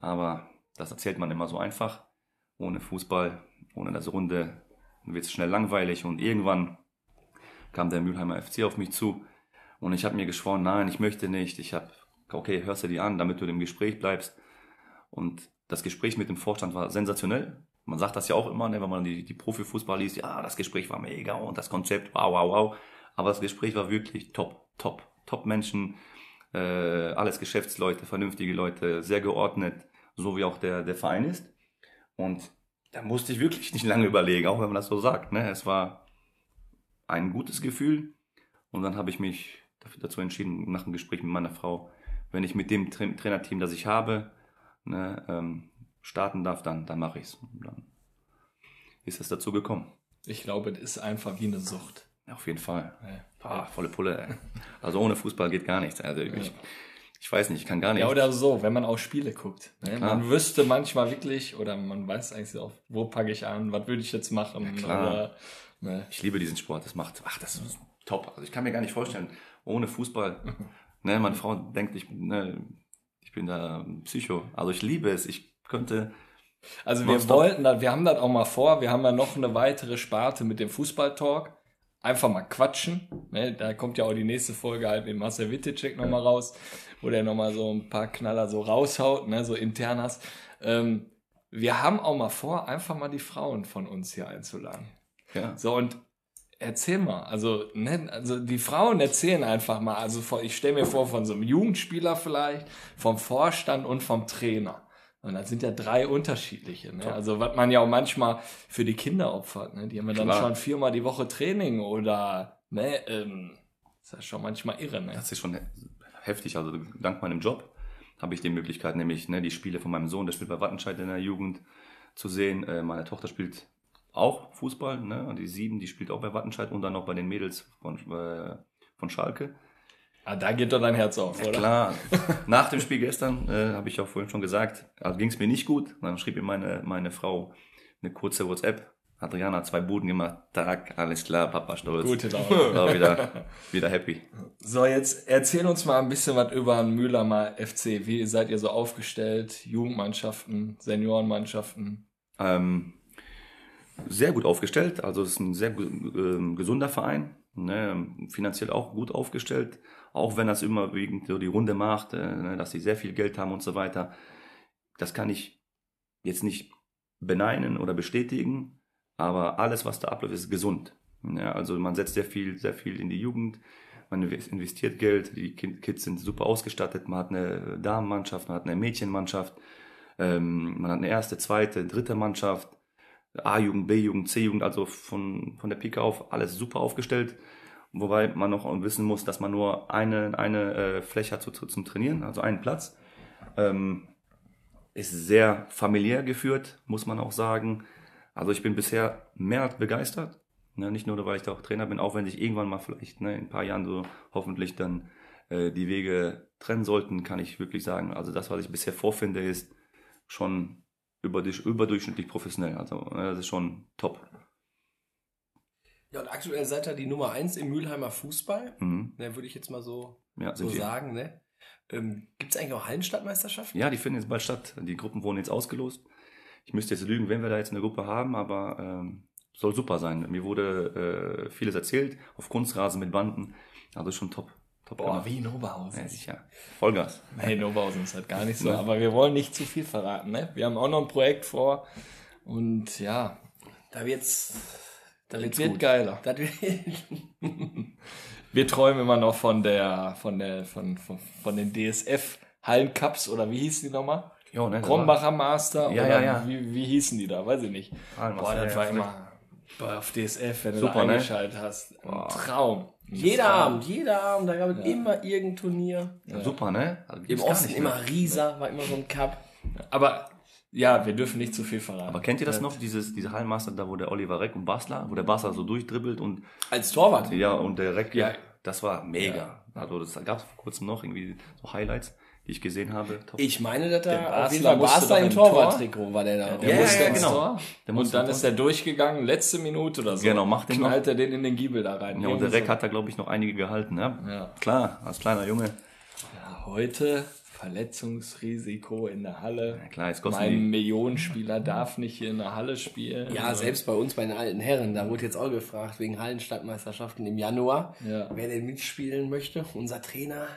Aber das erzählt man immer so einfach. Ohne Fußball, ohne das Runde wird es schnell langweilig. Und irgendwann kam der Mülheimer FC auf mich zu. Und ich habe mir geschworen, nein, ich möchte nicht. Ich habe, okay, hörst du die an, damit du im Gespräch bleibst. Und das Gespräch mit dem Vorstand war sensationell. Man sagt das ja auch immer, ne, wenn man die, die Profifußball liest, ja, das Gespräch war mega und das Konzept, wow, wow, wow. Aber das Gespräch war wirklich top, top, top Menschen, äh, alles Geschäftsleute, vernünftige Leute, sehr geordnet, so wie auch der, der Verein ist. Und da musste ich wirklich nicht lange überlegen, auch wenn man das so sagt. Ne? Es war ein gutes Gefühl. Und dann habe ich mich dazu entschieden, nach dem Gespräch mit meiner Frau, wenn ich mit dem Tra Trainerteam, das ich habe, ne, ähm, starten darf, dann, dann mache ich es. Dann ist es dazu gekommen. Ich glaube, das ist einfach wie eine Sucht. Auf jeden Fall. Ja. Ah, volle Pulle. Ey. Also ohne Fußball geht gar nichts. Also ich, ja. Ich weiß nicht, ich kann gar nicht. Ja, oder so, wenn man auch Spiele guckt. Ne? Man wüsste manchmal wirklich, oder man weiß eigentlich so, wo packe ich an, was würde ich jetzt machen. Ja, oder, ne? Ich liebe diesen Sport. Das macht, ach, das ist top. Also ich kann mir gar nicht vorstellen, ohne Fußball. ne, meine Frau denkt, ich, ne, ich bin da Psycho. Also ich liebe es. Ich könnte. Also wir wollten, wir haben das auch mal vor. Wir haben ja noch eine weitere Sparte mit dem Fußballtalk einfach mal quatschen. Ne? Da kommt ja auch die nächste Folge halt mit Marcel Wittecek nochmal raus, wo der nochmal so ein paar Knaller so raushaut, ne? so internas. Ähm, wir haben auch mal vor, einfach mal die Frauen von uns hier einzuladen. Ja. So und erzähl mal, also, ne, also die Frauen erzählen einfach mal, also ich stelle mir vor, von so einem Jugendspieler vielleicht, vom Vorstand und vom Trainer. Und das sind ja drei unterschiedliche. Ne? Also was man ja auch manchmal für die Kinder opfert. Ne? Die haben ja dann schon viermal die Woche Training oder ne, ähm, das ist ja schon manchmal irre. Ne? Das ist schon heftig. Also dank meinem Job habe ich die Möglichkeit, nämlich ne, die Spiele von meinem Sohn, der spielt bei Wattenscheid in der Jugend, zu sehen. Äh, meine Tochter spielt auch Fußball, ne? Und die sieben, die spielt auch bei Wattenscheid und dann noch bei den Mädels von, äh, von Schalke. Ah, da geht doch dein Herz auf, ja, oder? Klar. Nach dem Spiel gestern, äh, habe ich auch vorhin schon gesagt, also ging es mir nicht gut. Dann schrieb mir meine, meine Frau eine kurze WhatsApp. Adriana hat zwei Buden gemacht. Tag, alles klar, Papa stolz. Gute Laune. War wieder, wieder happy. So, jetzt erzähl uns mal ein bisschen was über den Mühlheimer FC. Wie seid ihr so aufgestellt? Jugendmannschaften, Seniorenmannschaften? Ähm, sehr gut aufgestellt. Also es ist ein sehr äh, gesunder Verein. Ne, finanziell auch gut aufgestellt auch wenn das immer wegen so die Runde macht, äh, ne, dass sie sehr viel Geld haben und so weiter. Das kann ich jetzt nicht beneiden oder bestätigen, aber alles, was da abläuft, ist gesund. Ja, also man setzt sehr viel, sehr viel in die Jugend, man investiert Geld, die Kids sind super ausgestattet, man hat eine Damenmannschaft, man hat eine Mädchenmannschaft, ähm, man hat eine erste, zweite, dritte Mannschaft, A-Jugend, B-Jugend, C-Jugend, also von, von der Pike auf alles super aufgestellt. Wobei man noch wissen muss, dass man nur eine, eine äh, Fläche hat zu, zum Trainieren, also einen Platz. Ähm, ist sehr familiär geführt, muss man auch sagen. Also ich bin bisher mehr begeistert. Ne, nicht nur, weil ich da auch Trainer bin, auch wenn sich irgendwann mal vielleicht ne, in ein paar Jahren so hoffentlich dann äh, die Wege trennen sollten, kann ich wirklich sagen, also das, was ich bisher vorfinde, ist schon überdurch, überdurchschnittlich professionell. Also ne, das ist schon top. Ja, und aktuell seid ihr die Nummer eins im Mülheimer Fußball. Mhm. Ne, würde ich jetzt mal so, Ja, so sagen. Ne? Ähm, Gibt es eigentlich auch Hallenstadtmeisterschaften? Ja, die finden jetzt bald statt. Die Gruppen wurden jetzt ausgelost. Ich müsste jetzt lügen, wenn wir da jetzt eine Gruppe haben, aber ähm, soll super sein. Mir wurde äh, vieles erzählt, auf Kunstrasen mit Banden. Also schon top. top Boah, gemacht. wie in Oberhausen. Ja, sicher. Vollgas. Hey, in Oberhausen ist halt gar nicht so. Ne? Aber wir wollen nicht zu viel verraten. Ne? Wir haben auch noch ein Projekt vor. Und ja, Da wird's, das wird gut. geiler. Das wird, Wir träumen immer noch von der, von der, von, von, von den DSF Hallencups oder wie hießen die nochmal? Jo, ne, Krombacher Master Ja, oder ja, ja. Wie, wie hießen die da? Weiß ich nicht. Hallenmaster, Boah, das war immer boah, auf DSF, wenn du Super, da ne? eingeschaltet hast. Ein Traum. Ein jeder Traum. Abend, jeder Abend, da gab es immer irgendein Turnier. Ja, super, ne? Also Im Osten immer. Riesa, war immer so ein Cup. Aber ja, wir dürfen nicht zu viel verraten. Aber kennt ihr das noch, dieses, diese Hallenmaster, da wo der Oliver Reck und Basler, wo der Basler so durchdribbelt und Als Torwart. ja, und der Reck, Ja. das war mega. Also das gab es vor kurzem noch irgendwie so Highlights, die ich gesehen habe. Top. Ich meine, dass Der da auf jeden Basler Fall im im Tor. Torwarttrikot war der da. Der Ja, musste ja, ins genau. Tor. Der und dann ist er durchgegangen, letzte Minute oder so. Genau, macht den noch. Knallt er den in den Giebel da rein. ja, und der Reck hat da, glaube ich, noch einige gehalten. Ja? Ja. Klar, als kleiner Junge. so. Ja, heute Verletzungsrisiko in der Halle. Ja, klar, jetzt kosten Mein. Millionenspieler darf nicht hier in der Halle spielen. Ja, selbst bei uns, bei den alten Herren, da wurde jetzt auch gefragt, wegen Hallenstadtmeisterschaften im Januar, Ja. wer denn mitspielen möchte. Unser Trainer,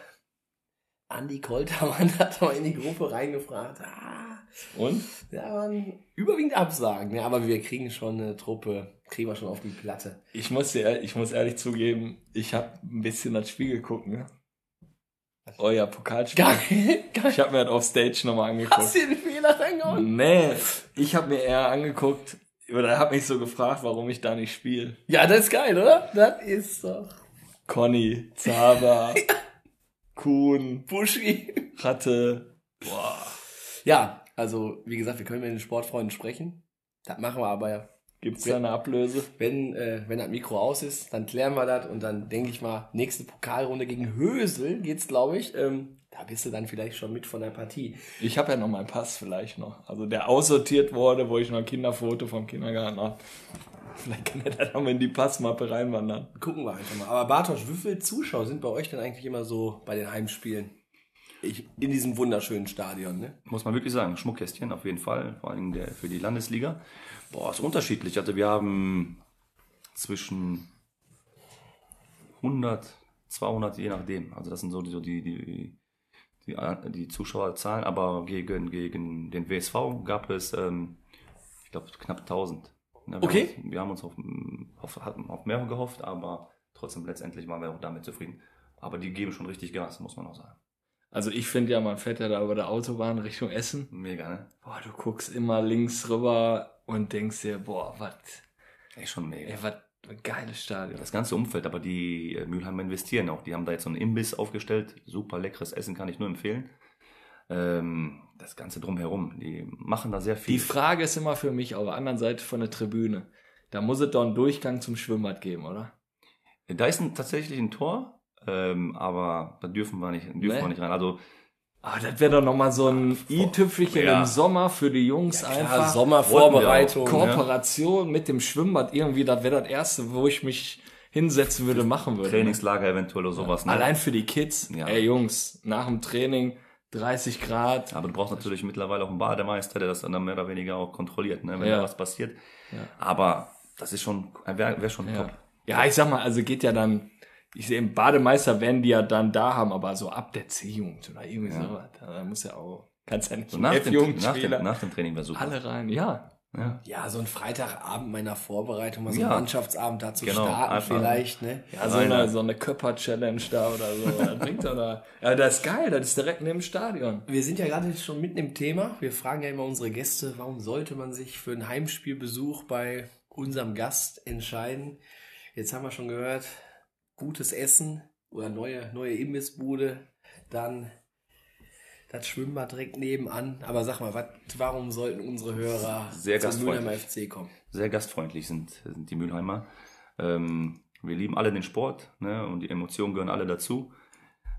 Andi Koltermann, hat mal in die Gruppe reingefragt. Ah, Und? ja, man, überwiegend Absagen, ne? aber wir kriegen schon eine Truppe, kriegen wir schon auf die Platte. Ich muss, dir, ich muss ehrlich zugeben, ich habe ein bisschen das Spiel geguckt, ne? Euer Pokalspiel. Geil, geil. Ich habe mir das auf Stage nochmal angeguckt. Hast du den Fehler reingehauen? Nee, ich habe mir eher angeguckt, oder habe mich so gefragt, warum ich da nicht spiele. Ja, das ist geil, oder? Das ist doch Conny, Zaba, Kuhn, Buschi. Ratte. Boah. Ja, also, wie gesagt, wir können mit den Sportfreunden sprechen. Das machen wir aber ja. Gibt's da eine Ablöse? Wenn, äh, wenn das Mikro aus ist, dann klären wir das und dann denke ich mal, nächste Pokalrunde gegen Hösel geht's, glaube ich. Ähm, da bist du dann vielleicht schon mit von der Partie. Ich habe ja noch meinen Pass vielleicht noch. Also der aussortiert wurde, wo ich noch ein Kinderfoto vom Kindergarten habe. Vielleicht kann er da noch mal in die Passmappe reinwandern. Gucken wir einfach mal. Aber Bartosch, wie viele Zuschauer sind bei euch denn eigentlich immer so bei den Heimspielen? Ich, in diesem wunderschönen Stadion, ne? muss man wirklich sagen, Schmuckkästchen auf jeden Fall, vor allem der, für die Landesliga. Boah, ist unterschiedlich. Also wir haben zwischen 100, 200, je nachdem. Also das sind so die, so die, die, die, die Zuschauerzahlen, aber gegen, gegen den WSV gab es, ähm, ich glaube, knapp 1000. Ja, wir Okay. Haben uns, wir haben uns auf, auf, hatten auf mehr gehofft, aber trotzdem letztendlich waren wir auch damit zufrieden. Aber die geben schon richtig Gas, muss man auch sagen. Also ich finde ja, man fährt ja da über der Autobahn Richtung Essen. Mega, ne? Boah, du guckst immer links rüber und denkst dir, boah, was, Ey, schon mega. ey, was ein geiles Stadion. Das ganze Umfeld, aber die äh, Mülheimer investieren auch. Die haben da jetzt so einen Imbiss aufgestellt. Super leckeres Essen, kann ich nur empfehlen. Ähm, das Ganze drumherum, die machen da sehr viel. Die Frage ist immer für mich auf der anderen Seite von der Tribüne. Da muss es doch einen Durchgang zum Schwimmbad geben, oder? da ist ein, tatsächlich ein Tor, ähm, aber da dürfen wir nicht, dürfen Nee. wir nicht rein. Also Ah, das wäre doch nochmal so ein i-Tüpfelchen Ja. im Sommer für die Jungs Ja, einfach. Sommervorbereitung. Auch. Kooperation mit dem Schwimmbad irgendwie, das wäre das erste, wo ich mich hinsetzen würde, machen würde. Trainingslager eventuell oder sowas. Ne? Allein für die Kids. Ja. Ey Jungs, nach dem Training 30 Grad. Aber du brauchst natürlich mittlerweile auch einen Bademeister, der das dann mehr oder weniger auch kontrolliert, ne, wenn Ja. da was passiert. Ja. Aber das ist schon, wäre wär schon Ja. top. ja, ich sag mal, also geht ja dann, ich sehe, im Bademeister werden die ja dann da haben, aber so ab der C-Jugend oder irgendwie Ja. sowas. Da muss ja auch, kannst ja nicht So nach, dem, nach, dem, nach dem Training wäre super. alle rein. Ja. Ja. Ja, so ein Freitagabend meiner Vorbereitung, mal so Ja. einen Mannschaftsabend da zu Genau, starten einfach. vielleicht, ne? Ja, so eine, so eine Körper-Challenge da oder so. Das bringt doch da. Ja, das ist geil, das ist direkt neben dem Stadion. Wir sind ja gerade schon mitten im Thema. Wir fragen ja immer unsere Gäste, warum sollte man sich für einen Heimspielbesuch bei unserem Gast entscheiden? Jetzt haben wir schon gehört, gutes Essen oder neue, neue Imbissbude, dann das Schwimmbad direkt nebenan. Aber sag mal, wat, warum sollten unsere Hörer Sehr zum. Mülheimer FC kommen? Sehr gastfreundlich sind, sind die Mülheimer. Ähm, wir lieben alle den Sport ne, und die Emotionen gehören alle dazu.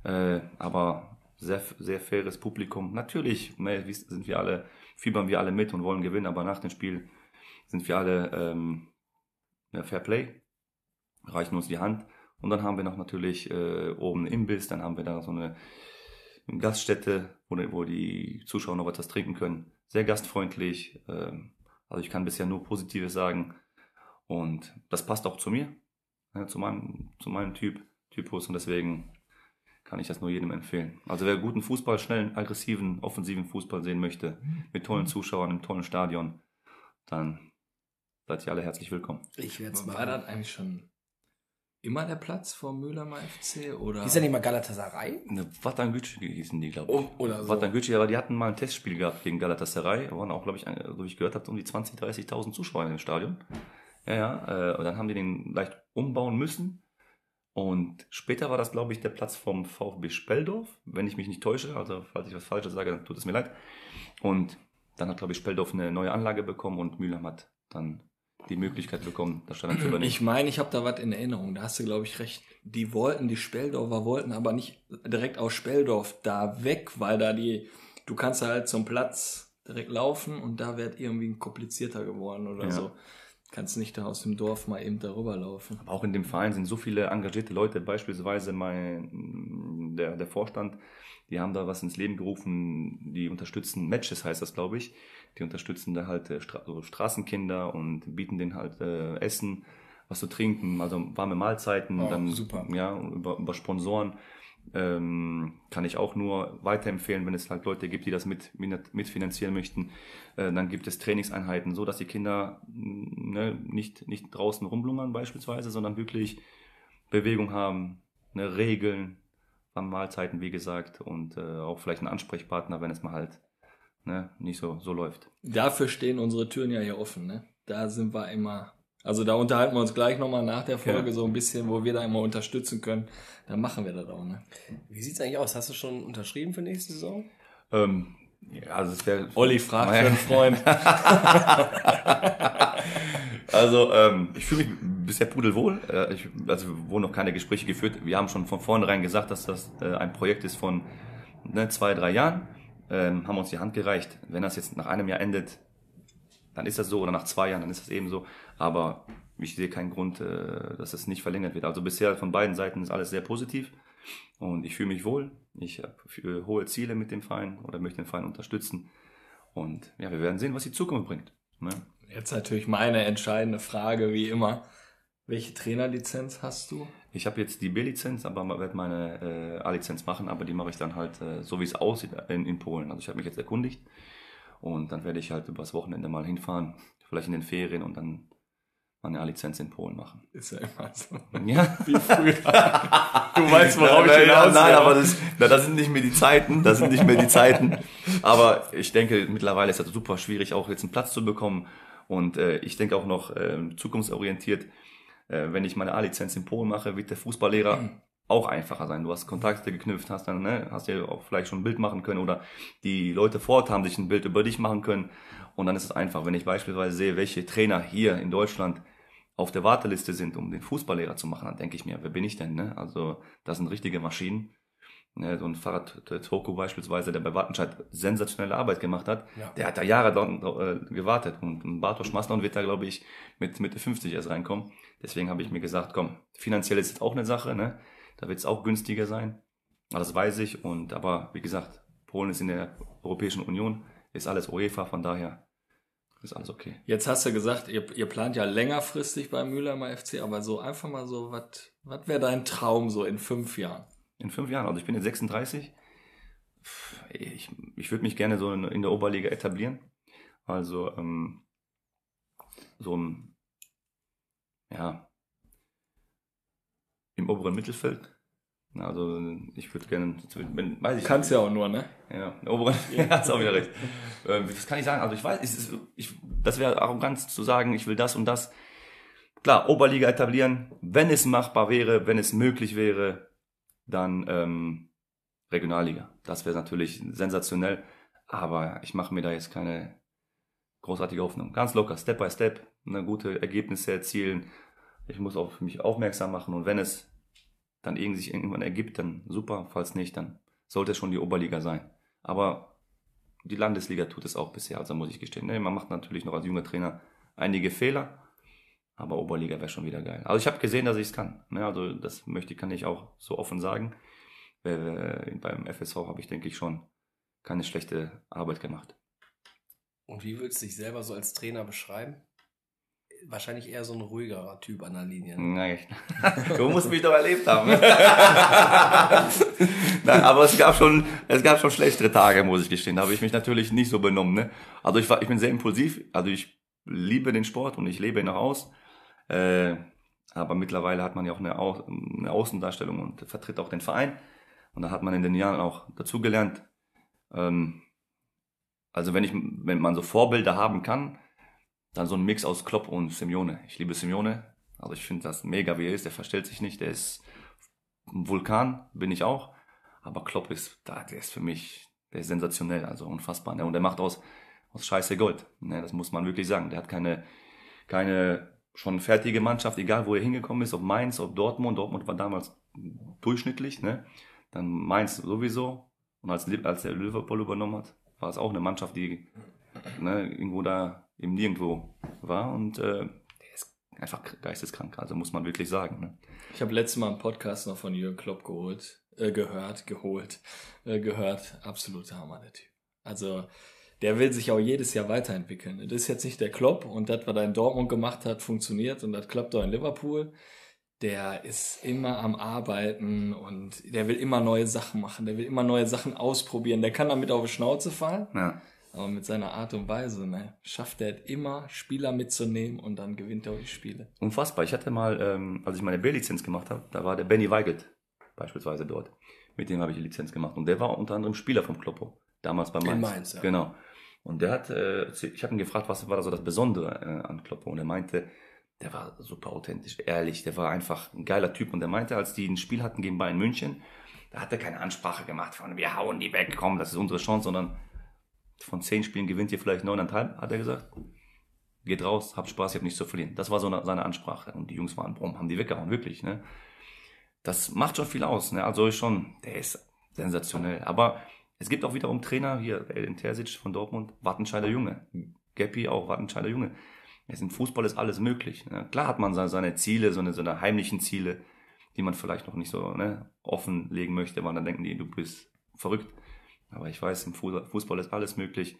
Äh, aber sehr, sehr faires Publikum. Natürlich ne, sind wir alle, fiebern wir alle mit und wollen gewinnen, aber nach dem Spiel sind wir alle ähm, ja, Fair Play, reichen uns die Hand. Und dann haben wir noch natürlich äh, oben einen Imbiss, dann haben wir da so eine Gaststätte, wo, wo die Zuschauer noch etwas trinken können. Sehr gastfreundlich. Ähm, also ich kann bisher nur Positives sagen. Und das passt auch zu mir, ja, zu, meinem, zu meinem Typ, Typus. Und deswegen kann ich das nur jedem empfehlen. Also wer guten Fußball, schnellen, aggressiven, offensiven Fußball sehen möchte, mit tollen Zuschauern im tollen Stadion, dann seid ihr alle herzlich willkommen. Ich werde es War machen. das eigentlich schon immer der Platz vom Mühlheimer FC? Oder? Ist ja nicht mal Galatasaray? Eine Watangücü hießen die, glaube ich. Oh, oder so. Watangücü, aber die hatten mal ein Testspiel gehabt gegen Galatasaray. Da waren auch, glaube ich, so wie ich gehört habe, um die 20.000, 30.000 Zuschauer in dem Stadion. Ja, ja. Äh, und dann haben die den leicht umbauen müssen. Und später war das, glaube ich, der Platz vom VfB Speldorf, wenn ich mich nicht täusche. Also, falls ich was Falsches sage, dann tut es mir leid. Und dann hat, glaube ich, Speldorf eine neue Anlage bekommen und Mülheim hat dann die Möglichkeit bekommen, das Stadion zu übernehmen. Ich meine, ich habe da was in Erinnerung. Da hast du, glaube ich, recht. Die wollten, die Speldorfer wollten aber nicht direkt aus Speldorf da weg, weil da die, du kannst halt zum Platz direkt laufen und da wird irgendwie komplizierter geworden oder Ja. so. Kannst nicht da aus dem Dorf mal eben darüber laufen. Aber auch in dem Verein sind so viele engagierte Leute, beispielsweise mein, der, der Vorstand, die haben da was ins Leben gerufen, die unterstützen Matches, heißt das, glaube ich. Die unterstützen da halt äh, Stra so Straßenkinder und bieten denen halt äh, Essen, was zu trinken, also warme Mahlzeiten, Oh, dann super. ja, über, über Sponsoren. Ähm, kann ich auch nur weiterempfehlen, wenn es halt Leute gibt, die das mit, mitfinanzieren möchten. Äh, dann gibt es Trainingseinheiten, so dass die Kinder ne, nicht, nicht draußen rumlungern beispielsweise, sondern wirklich Bewegung haben, ne, Regeln, an Mahlzeiten, wie gesagt, und äh, auch vielleicht einen Ansprechpartner, wenn es mal halt ne, nicht so, so läuft. Dafür stehen unsere Türen ja hier offen, ne? Da sind wir immer. Also da unterhalten wir uns gleich nochmal nach der Folge Ja. so ein bisschen, wo wir da immer unterstützen können. Da machen wir das auch, ne? Wie sieht's eigentlich aus? Hast du schon unterschrieben für nächste Saison? Ähm, ja, also es wäre Olli fragt für einen Freund. Also, ähm, ich fühle mich bisher pudelwohl. Äh, ich, also, wurden noch keine Gespräche geführt. Wir haben schon von vornherein gesagt, dass das äh, ein Projekt ist von ne, zwei, drei Jahren. Ähm, haben uns die Hand gereicht. Wenn das jetzt nach einem Jahr endet, dann ist das so. Oder nach zwei Jahren, dann ist das eben so. Aber ich sehe keinen Grund, äh, dass es nicht verlängert wird. Also bisher von beiden Seiten ist alles sehr positiv. Und ich fühle mich wohl. Ich habe äh, hohe Ziele mit dem Verein oder möchte den Verein unterstützen. Und ja, wir werden sehen, was die Zukunft bringt. Ne? Jetzt natürlich meine entscheidende Frage, wie immer. Welche Trainerlizenz hast du? Ich habe jetzt die B-Lizenz, aber werde meine äh, A-Lizenz machen, aber die mache ich dann halt äh, so, wie es aussieht, in, in Polen. Also ich habe mich jetzt erkundigt und dann werde ich halt übers Wochenende mal hinfahren, vielleicht in den Ferien und dann meine A-Lizenz in Polen machen. Ist ja immer so. Ja. Wie früher. Du weißt, worauf ich Nein, hinaus nein, will. aber das, na, das sind nicht mehr die Zeiten, das sind nicht mehr die Zeiten. Aber ich denke, mittlerweile ist das super schwierig, auch jetzt einen Platz zu bekommen. Und äh, ich denke auch noch äh, zukunftsorientiert, äh, wenn ich meine A-Lizenz in Polen mache, wird der Fußballlehrer auch einfacher sein. Du hast Kontakte geknüpft, hast dann, ne, hast dir auch vielleicht schon ein Bild machen können oder die Leute vor Ort haben sich ein Bild über dich machen können. Und dann ist es einfach, wenn ich beispielsweise sehe, welche Trainer hier in Deutschland auf der Warteliste sind, um den Fußballlehrer zu machen, dann denke ich mir, wer bin ich denn? Ne? Also das sind richtige Maschinen. Ne, so ein Fahrrad Toko beispielsweise, der bei Wattenscheid sensationelle Arbeit gemacht hat, Ja. der hat da Jahre dort, äh, gewartet. Und Bartosz Masnon wird da, glaube ich, mit Mitte 50 erst reinkommen. Deswegen habe ich mir gesagt, komm, finanziell ist es auch eine Sache, ne? Da wird es auch günstiger sein. Aber Das weiß ich. Und aber wie gesagt, Polen ist in der Europäischen Union, ist alles UEFA, von daher ist alles okay. Jetzt hast du gesagt, ihr, ihr plant ja längerfristig beim Mülheimer FC, aber so einfach mal so, was wäre dein Traum so in fünf Jahren? In fünf Jahren, also ich bin jetzt 36. Ich, ich würde mich gerne so in, in der Oberliga etablieren. Also ähm, so ein, ja, im oberen Mittelfeld. Also ich würde gerne, wenn, weiß ich Kannst ja auch nur, ne? ja, im oberen, ja, hast auch wieder recht. Ähm, was kann ich sagen? Also ich weiß, es ist, ich, das wäre Arroganz zu sagen, ich will das und das. klar, Oberliga etablieren, wenn es machbar wäre, wenn es möglich wäre, dann ähm, Regionalliga. Das wäre natürlich sensationell, aber ich mache mir da jetzt keine großartige Hoffnung. Ganz locker, Step by Step, eine gute Ergebnisse erzielen. Ich muss auf mich aufmerksam machen und wenn es dann irgendwie sich irgendwann ergibt, dann super. Falls nicht, dann sollte es schon die Oberliga sein. Aber die Landesliga tut es auch bisher, also muss ich gestehen. Ne, man macht natürlich noch als junger Trainer einige Fehler, aber Oberliga wäre schon wieder geil. Also ich habe gesehen, dass ich es kann. Ne, also das möchte, kann ich auch so offen sagen. Äh, beim FSV habe ich, denke ich, schon keine schlechte Arbeit gemacht. Und wie würdest du dich selber so als Trainer beschreiben? Wahrscheinlich eher so ein ruhigerer Typ an der Linie. ne? Nein, du musst mich doch erlebt haben. Nein, aber es gab schon, es gab schon schlechtere Tage, muss ich gestehen. Da habe ich mich natürlich nicht so benommen. Ne? Also ich war, ich bin sehr impulsiv. Also ich liebe den Sport und ich lebe ihn auch aus. Äh, aber mittlerweile hat man ja auch eine, Au eine Außendarstellung und vertritt auch den Verein. Und da hat man in den Jahren auch dazugelernt. Ähm, also wenn ich, wenn man so Vorbilder haben kann, dann so ein Mix aus Klopp und Simeone. Ich liebe Simeone. Also ich finde das mega, wie er ist. Der verstellt sich nicht. Der ist ein Vulkan, bin ich auch. Aber Klopp ist, der ist für mich, der ist sensationell, also unfassbar. Ne? Und der macht aus, aus Scheiße Gold. Ne? Das muss man wirklich sagen. Der hat keine, keine schon fertige Mannschaft, egal wo er hingekommen ist, ob Mainz, ob Dortmund. Dortmund war damals durchschnittlich. Ne? Dann Mainz sowieso. Und als, als er Liverpool übernommen hat, war es auch eine Mannschaft, die ne, irgendwo da im Nirgendwo war. Und äh, der ist einfach geisteskrank, also muss man wirklich sagen. Ne? Ich habe letztes Mal einen Podcast noch von Jürgen Klopp geholt, äh, gehört, geholt, äh, gehört. Absoluter Hammer, der Typ. Also, der will sich auch jedes Jahr weiterentwickeln. Das ist jetzt nicht der Klopp und das, was er in Dortmund gemacht hat, funktioniert und das klappt auch in Liverpool. Der ist immer am Arbeiten und der will immer neue Sachen machen. Der will immer neue Sachen ausprobieren. Der kann damit auf die Schnauze fallen. Ja. Aber mit seiner Art und Weise ne, schafft er es immer, Spieler mitzunehmen und dann gewinnt er auch die Spiele. Unfassbar. Ich hatte mal, ähm, als ich meine B-Lizenz gemacht habe, da war der Benny Weigelt beispielsweise dort. Mit dem habe ich die Lizenz gemacht. Und der war unter anderem Spieler vom Kloppo. Damals bei Mainz. In Mainz, ja. Genau. Und der hat, äh, ich habe ihn gefragt, was war da so das Besondere äh, an Kloppo? Und er meinte, der war super authentisch, ehrlich. Der war einfach ein geiler Typ. Und der meinte, als die ein Spiel hatten gegen Bayern München, da hat er keine Ansprache gemacht von, wir hauen die weg, komm, das ist unsere Chance, sondern von zehn Spielen gewinnt ihr vielleicht neuneinhalb, hat er gesagt. Geht raus, habt Spaß, ihr habt nichts zu verlieren. Das war so eine, seine Ansprache. Und die Jungs waren, boom, haben die weggehauen, wirklich. Ne? Das macht schon viel aus. Ne? Also schon, der ist sensationell. Aber es gibt auch wiederum Trainer, hier Elin Terzic von Dortmund, Wattenscheider Junge. Geppi auch, Wattenscheider Junge. Es im Fußball ist alles möglich. Ne? Klar hat man seine, seine Ziele, so eine, so eine heimlichen Ziele, die man vielleicht noch nicht so ne, offenlegen möchte, weil dann denken die, du bist verrückt. Aber ich weiß, im Fußball ist alles möglich.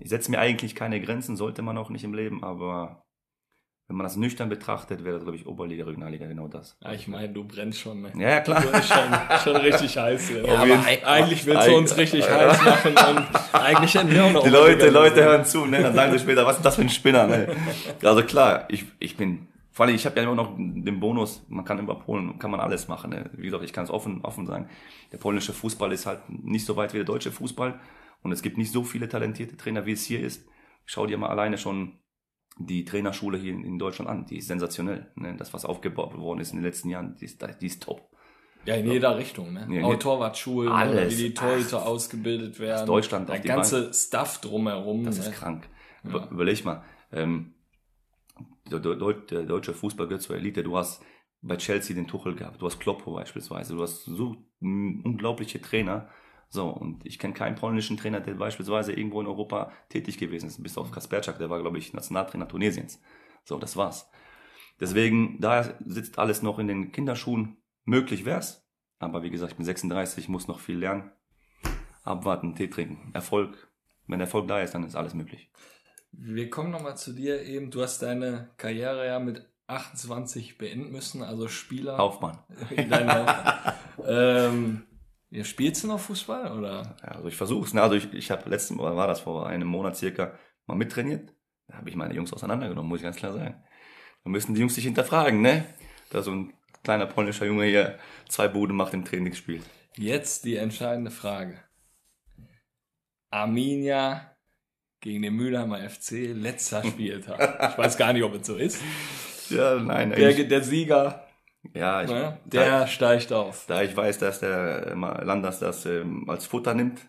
Ich setze mir eigentlich keine Grenzen, sollte man auch nicht im Leben, aber wenn man das nüchtern betrachtet, wäre das, glaube ich, Oberliga, Regionalliga genau das. Ja, ich meine, du brennst schon. Ne? Ja, ja, klar. Du bist schon, schon richtig heiß. Ja. Ja, aber ei- eigentlich willst du uns richtig heiß machen und eigentlich hätten wir auch noch Die Leute, Leute hören zu, ne? Dann sagen sie später, was ist das für ein Spinner, ne? Also klar, ich, ich bin, vor allem, ich habe ja immer noch den Bonus, man kann über Polen, kann man alles machen, ne? Wie gesagt, ich kann es offen, offen sagen. Der polnische Fußball ist halt nicht so weit wie der deutsche Fußball und es gibt nicht so viele talentierte Trainer, wie es hier ist. Schau dir mal alleine schon die Trainerschule hier in, Deutschland an, die ist sensationell. Ne? Das, was aufgebaut worden ist in den letzten Jahren, die ist, die ist top. Ja, in jeder Richtung, ne? Ja, auch Torwartschulen, Alles. wie die Torhüter ausgebildet werden. Deutschland auf Der ganze Stuff drumherum. Das ne? ist krank. Über, Überleg mal, ähm, der, der, der deutsche Fußball gehört zur Elite. Du hast bei Chelsea den Tuchel gehabt, du hast Kloppo beispielsweise, du hast so unglaubliche Trainer. So, und ich kenne keinen polnischen Trainer, der beispielsweise irgendwo in Europa tätig gewesen ist, bis auf Kasperczak, der war, glaube ich, Nationaltrainer Tunesiens. So, das war's. Deswegen, da sitzt alles noch in den Kinderschuhen. Möglich wär's. Aber wie gesagt, ich bin 36, muss noch viel lernen. Abwarten, Tee trinken. Erfolg. Wenn Erfolg da ist, dann ist alles möglich. Wir kommen nochmal zu dir eben. Du hast deine Karriere ja mit 28 beenden müssen, also Spieler. Laufbahn. ähm, ja, spielst du noch Fußball oder? Ja, also ich versuch's. Ne? Also ich, ich habe letzten Mal war das vor einem Monat circa mal mittrainiert. Da habe ich meine Jungs auseinandergenommen, muss ich ganz klar sagen. Da müssen die Jungs sich hinterfragen, ne? Da so ein kleiner polnischer Junge hier zwei Buden macht im Training spielt. Jetzt die entscheidende Frage. Arminia gegen den Mülheimer FC, letzter Spieltag. Ich weiß gar nicht, ob es so ist. Ja, nein, Der, der Sieger, ja, ich, ne? der da, steigt auf. da ich weiß, dass der ähm, Landers das ähm, als Futter nimmt,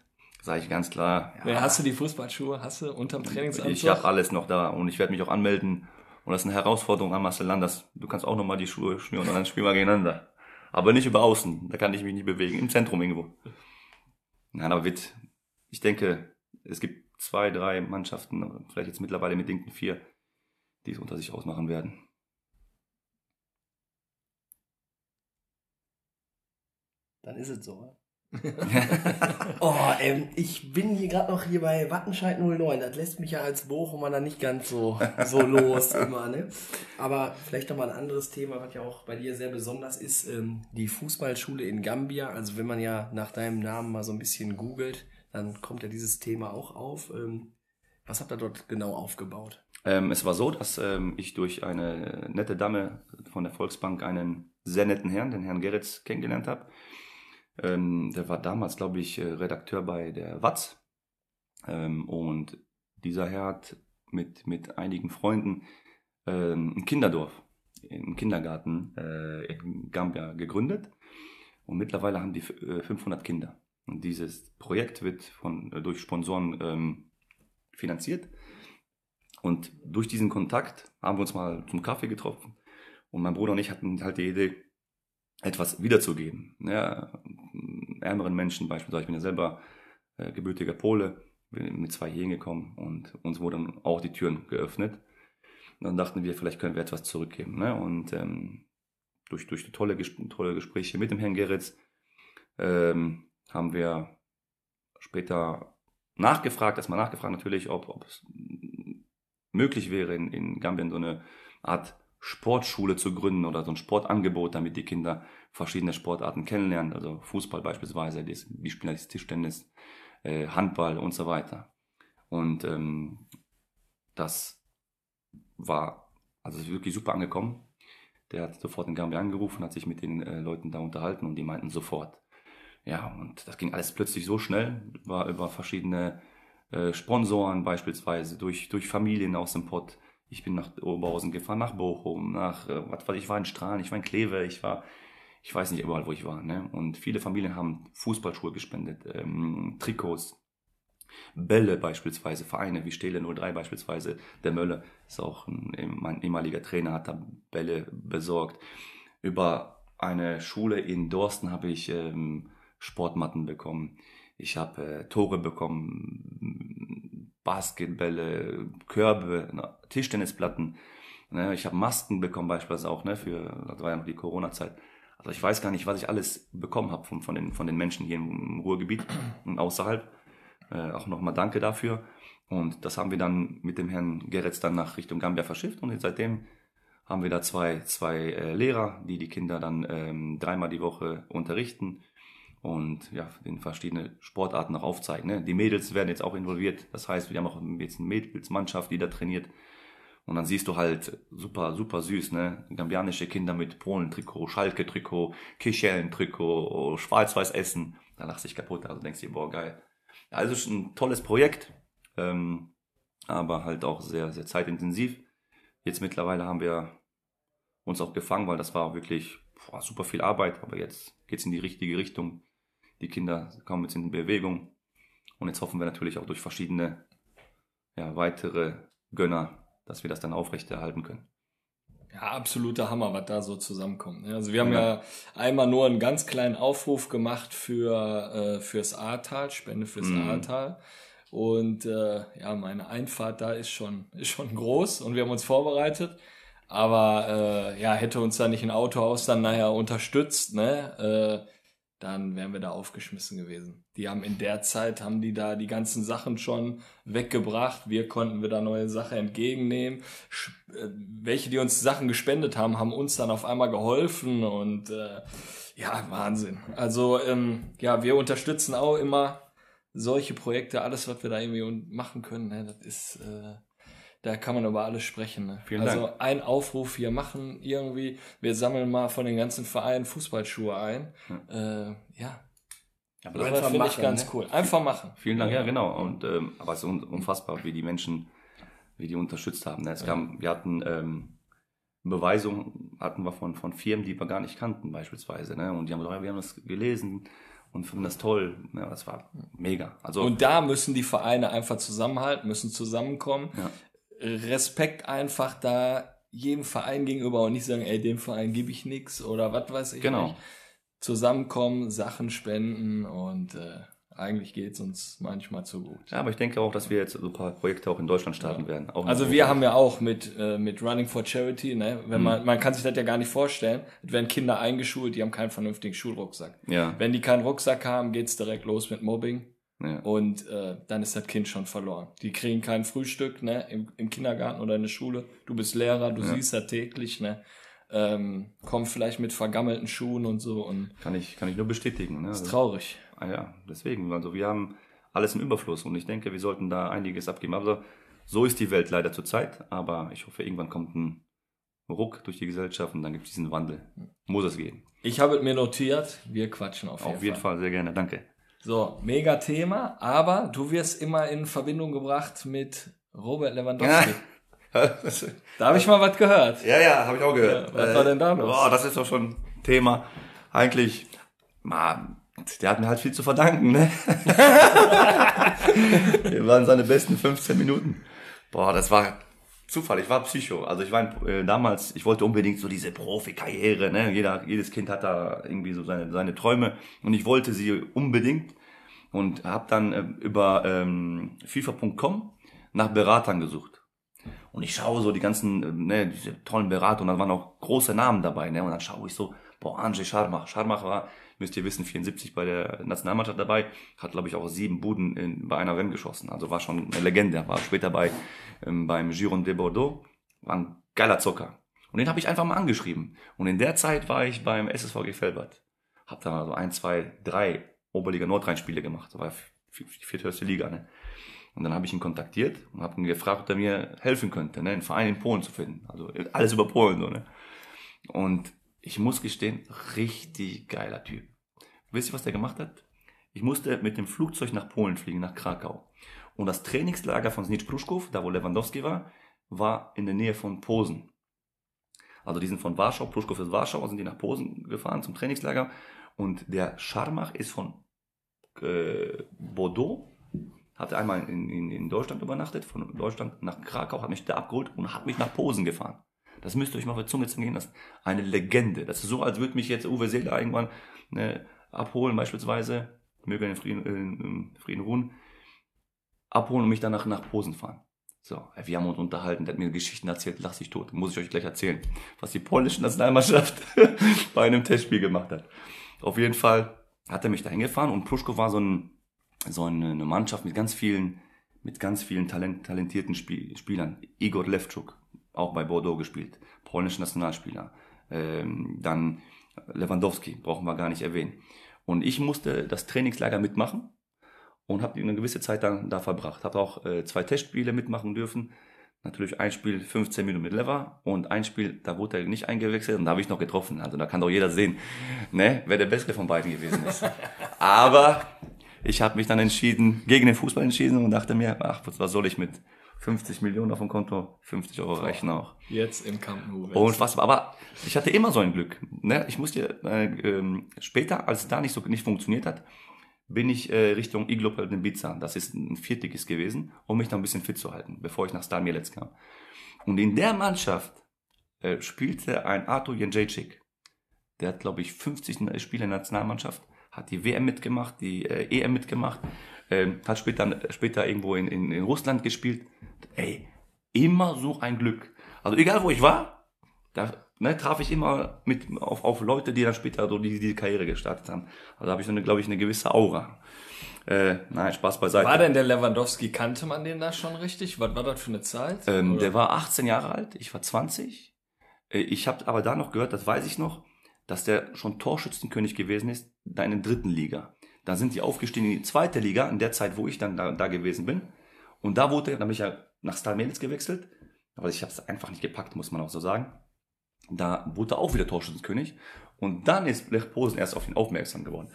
sage ich ganz klar, ja, Ja, hast du die Fußballschuhe? Hast du unterm Trainingsanzug? ich habe alles noch da und ich werde mich auch anmelden. Und das ist eine Herausforderung an Marcel Landers. Du kannst auch nochmal die Schuhe schnüren und dann spielen wir gegeneinander. Aber nicht über außen, da kann ich mich nicht bewegen, im Zentrum irgendwo. Nein, aber wird, ich denke, es gibt zwei, drei Mannschaften, vielleicht jetzt mittlerweile mit Dinken vier, die es unter sich ausmachen werden. Dann ist es so. oh, ähm, ich bin hier gerade noch hier bei Wattenscheid 09. Das lässt mich ja als Bochumer dann nicht ganz so, so los immer, ne? Aber vielleicht nochmal ein anderes Thema, was ja auch bei dir sehr besonders ist, ähm, die Fußballschule in Gambia. Also wenn man ja nach deinem Namen mal so ein bisschen googelt, dann kommt ja dieses Thema auch auf. Ähm, was habt ihr dort genau aufgebaut? Ähm, es war so, dass ähm, ich durch eine nette Dame von der Volksbank einen sehr netten Herrn, den Herrn Geritz, kennengelernt habe. Ähm, der war damals, glaube ich, äh, Redakteur bei der Watz. Ähm, und dieser Herr hat mit, mit einigen Freunden ähm, ein Kinderdorf, einen Kindergarten äh, in Gambia gegründet. Und mittlerweile haben die f- äh, 500 Kinder. Und dieses Projekt wird von, äh, durch Sponsoren ähm, finanziert. Und durch diesen Kontakt haben wir uns mal zum Kaffee getroffen. Und mein Bruder und ich hatten halt die Idee, etwas wiederzugeben. Ja, ärmeren Menschen beispielsweise. Ich bin ja selber äh, gebürtiger Pole, bin mit zwei hier hingekommen und uns wurden auch die Türen geöffnet. Und dann dachten wir, vielleicht können wir etwas zurückgeben. Ne? Und ähm, durch, durch tolle, tolle Gespräche mit dem Herrn Geritz ähm, haben wir später nachgefragt, erstmal nachgefragt natürlich, ob, ob es möglich wäre, in, in Gambien so eine Art Sportschule zu gründen oder so ein Sportangebot, damit die Kinder verschiedene Sportarten kennenlernen, also Fußball beispielsweise, die, die spielen jetzt Tischtennis, äh, Handball und so weiter. Und ähm, das war also wirklich super angekommen. Der hat sofort in Gambia angerufen, hat sich mit den äh, Leuten da unterhalten und die meinten sofort. Ja, und das ging alles plötzlich so schnell, war über verschiedene äh, Sponsoren beispielsweise, durch, durch Familien aus dem Pott. Ich bin nach Oberhausen gefahren, nach Bochum, nach, äh, was weiß ich, war in Strahlen, ich war in Kleve, ich war, ich weiß nicht überall, wo ich war. Ne? Und viele Familien haben Fußballschuhe gespendet, ähm, Trikots, Bälle beispielsweise, Vereine wie Stele 03 beispielsweise, der Mölle ist auch ein, mein ehemaliger Trainer, hat da Bälle besorgt. Über eine Schule in Dorsten habe ich ähm, Sportmatten bekommen. Ich habe äh, Tore bekommen, Basketbälle, Körbe, Tischtennisplatten. Ne? Ich habe Masken bekommen beispielsweise auch, ne, für, das war ja noch die Corona-Zeit. Also ich weiß gar nicht, was ich alles bekommen habe von, von, den, von den Menschen hier im Ruhrgebiet und außerhalb. Äh, auch nochmal danke dafür. Und das haben wir dann mit dem Herrn Geretz dann nach Richtung Gambia verschifft und seitdem haben wir da zwei, zwei äh, Lehrer, die die Kinder dann ähm, dreimal die Woche unterrichten und ja, den verschiedene Sportarten noch aufzeigen. Ne? Die Mädels werden jetzt auch involviert, das heißt, wir haben auch jetzt eine Mädelsmannschaft, die da trainiert. Und dann siehst du halt super, super süß, ne? Gambianische Kinder mit Polen-Trikot, Schalke-Trikot, Kichellen-Trikot, Schwarz-Weiß essen. Da lachst du dich kaputt, also denkst du dir, boah, geil. Also ist ein tolles Projekt, ähm, aber halt auch sehr, sehr zeitintensiv. Jetzt mittlerweile haben wir uns auch gefangen, weil das war wirklich boah, super viel Arbeit, aber jetzt geht's in die richtige Richtung. Die Kinder kommen jetzt in Bewegung und jetzt hoffen wir natürlich auch durch verschiedene ja, weitere Gönner, dass wir das dann aufrechterhalten können. Ja, absoluter Hammer, was da so zusammenkommt. ne? Also wir haben ja, einmal nur einen ganz kleinen Aufruf gemacht für äh, fürs Ahrtal, Spende fürs Mhm. Ahrtal. Und äh, ja, meine Einfahrt da ist schon ist schon groß und wir haben uns vorbereitet. Aber äh, ja, hätte uns da nicht ein Autohaus dann nachher unterstützt, ne? Äh, dann wären wir da aufgeschmissen gewesen. Die haben in der Zeit, haben die da die ganzen Sachen schon weggebracht. Wir konnten wieder neue Sachen entgegennehmen. Äh, welche, die uns Sachen gespendet haben, haben uns dann auf einmal geholfen und äh, ja, Wahnsinn. Also ähm, ja, wir unterstützen auch immer solche Projekte, alles, was wir da irgendwie machen können. Ne, das ist, äh, da kann man über alles sprechen. Ne? Vielen also Dank. ein Aufruf hier machen irgendwie. Wir sammeln mal von den ganzen Vereinen Fußballschuhe ein. Äh, ja, Aber das Einfach finde ich ganz ne? cool. Einfach machen. Vielen Dank, ja, genau. Und ähm, aber es ist un unfassbar, wie die Menschen, wie die unterstützt haben. Ne? Es kam, wir hatten ähm, Beweisung hatten wir von, von Firmen, die wir gar nicht kannten, beispielsweise. Ne? Und die haben gesagt, ja, wir haben das gelesen und finden das toll. Ja, das war mega. Also, Und da müssen die Vereine einfach zusammenhalten, müssen zusammenkommen. Ja. Respekt einfach da jedem Verein gegenüber und nicht sagen, ey, dem Verein gebe ich nix oder was weiß ich Genau. nicht. Zusammenkommen, Sachen spenden und äh, eigentlich geht's uns manchmal zu gut. ja, aber ich denke auch, dass wir jetzt so ein paar Projekte auch in Deutschland starten werden. Auch in Also wir haben ja auch mit, äh, mit Running for Charity, ne, wenn man, man kann sich das ja gar nicht vorstellen, es werden Kinder eingeschult, die haben keinen vernünftigen Schulrucksack. Ja, Wenn die keinen Rucksack haben, geht's direkt los mit Mobbing. Ja. Und äh, dann ist das Kind schon verloren. Die kriegen kein Frühstück ne, im, im Kindergarten oder in der Schule. Du bist Lehrer, du Ja. siehst das täglich. Ne, ähm, kommen vielleicht mit vergammelten Schuhen und so. Und Kann ich, kann ich nur bestätigen. Ne? ist Also, traurig. ah, ja, deswegen. Also wir haben alles im Überfluss und ich denke, wir sollten da einiges abgeben. Also so ist die Welt leider zurzeit, aber ich hoffe, irgendwann kommt ein Ruck durch die Gesellschaft und dann gibt es diesen Wandel. Muss es geben. Ich habe es mir notiert. Wir quatschen auf jeden, Auf jeden Fall. Fall sehr gerne. Danke. So, mega Thema. Aber du wirst immer in Verbindung gebracht mit Robert Lewandowski. Da habe ich mal was gehört. Ja, ja, habe ich auch gehört. Ja, was war denn da los? Boah, das ist doch schon Thema. Eigentlich, man, der hat mir halt viel zu verdanken, ne? Wir waren seine besten 15 Minuten. Boah, das war Zufall. Ich war Psycho. Also ich war äh, damals, ich wollte unbedingt so diese Profikarriere, ne? Jeder, jedes Kind hat da irgendwie so seine, seine Träume und ich wollte sie unbedingt und habe dann äh, über ähm, FIFA.com nach Beratern gesucht. Und ich schaue so die ganzen, äh, ne, diese tollen Berater und da waren auch große Namen dabei, ne? Und dann schaue ich so, boah, Andrzej Scharmach. Scharmach war, müsst ihr wissen, 74 bei der Nationalmannschaft dabei, hat, glaube ich, auch sieben Buden in, bei einer WM geschossen. Also war schon eine Legende, war später bei beim Giron de Bordeaux, war ein geiler Zocker. Und den habe ich einfach mal angeschrieben. Und in der Zeit war ich beim SSVG Felbert. Hab da so ein, zwei, drei Oberliga Nordrhein-Spiele gemacht. Das war die vierthöchste Liga, ne? Und dann habe ich ihn kontaktiert und habe ihn gefragt, ob er mir helfen könnte, ne, einen Verein in Polen zu finden. Also alles über Polen, so, ne? Und ich muss gestehen, richtig geiler Typ. Wisst ihr, was der gemacht hat? Ich musste mit dem Flugzeug nach Polen fliegen, nach Krakau. Und das Trainingslager von Znicz Pruszków, da wo Lewandowski war, war in der Nähe von Posen. Also die sind von Warschau, Pruszków ist Warschau, sind die nach Posen gefahren zum Trainingslager. Und der Scharmach ist von äh, Bordeaux hatte einmal in, in, in Deutschland übernachtet, von Deutschland nach Krakau, hat mich da abgeholt und hat mich nach Posen gefahren. Das müsst ihr euch mal für Zunge zergehen lassen. Eine Legende. Das ist so, als würde mich jetzt Uwe Seeler irgendwann ne, abholen, beispielsweise, möge er in Frieden, in, in Frieden ruhen, abholen und mich danach nach Posen fahren. So, wir haben uns unterhalten, der hat mir Geschichten erzählt, lass dich tot. Muss ich euch gleich erzählen, was die polnische Nationalmannschaft bei einem Testspiel gemacht hat. Auf jeden Fall hat er mich dahin gefahren und Pruschko war so ein so eine, Mannschaft mit ganz vielen, mit ganz vielen Talent, talentierten Spiel, Spielern. Igor Levchuk, auch bei Bordeaux gespielt, polnischer Nationalspieler. Ähm, dann Lewandowski, brauchen wir gar nicht erwähnen. Und ich musste das Trainingslager mitmachen und habe eine gewisse Zeit dann da verbracht. Habe auch äh, zwei Testspiele mitmachen dürfen. Natürlich ein Spiel 15 Minuten mit Lever und ein Spiel, da wurde er nicht eingewechselt und da habe ich noch getroffen. Also da kann doch jeder sehen, ne, wer der Bessere von beiden gewesen ist. Aber ich habe mich dann entschieden, gegen den Fußball entschieden und dachte mir, ach, was soll ich mit 50 Millionen auf dem Konto? 50 Euro reichen auch. Jetzt im Camp Nou. Und was, aber ich hatte immer so ein Glück. Ne? Ich musste äh, ähm, später, als es da nicht so nicht funktioniert hat, bin ich äh, Richtung Iglo Peldenbiza, das ist ein Viertiges gewesen, um mich da ein bisschen fit zu halten, bevor ich nach Mielec kam. Und in der Mannschaft äh, spielte ein Artur Jędrzejczyk. Der hat, glaube ich, 50 Spiele in der Nationalmannschaft, hat die WM mitgemacht, die äh, EM mitgemacht, ähm, hat später, später irgendwo in, in, in Russland gespielt. Ey, immer so ein Glück. Also egal wo ich war, da ne, traf ich immer mit auf, auf Leute, die dann später so die, die Karriere gestartet haben. Also da habe ich so eine, glaube ich, eine gewisse Aura. Äh, nein, Spaß beiseite. War denn der Lewandowski, kannte man den da schon richtig? Was war das für eine Zeit? Ähm, der war 18 Jahre alt, ich war 20. Äh, Ich habe aber da noch gehört, das weiß ich noch, dass der schon Torschützenkönig gewesen ist, da in der dritten Liga. Da sind die aufgestiegen in die zweite Liga, in der Zeit, wo ich dann da, da gewesen bin. Und da wurde er, dann bin ich ja nach Stal Mielec gewechselt, aber ich habe es einfach nicht gepackt, muss man auch so sagen. Da wurde er auch wieder Torschützenkönig. Und dann ist Lech Posen erst auf ihn aufmerksam geworden.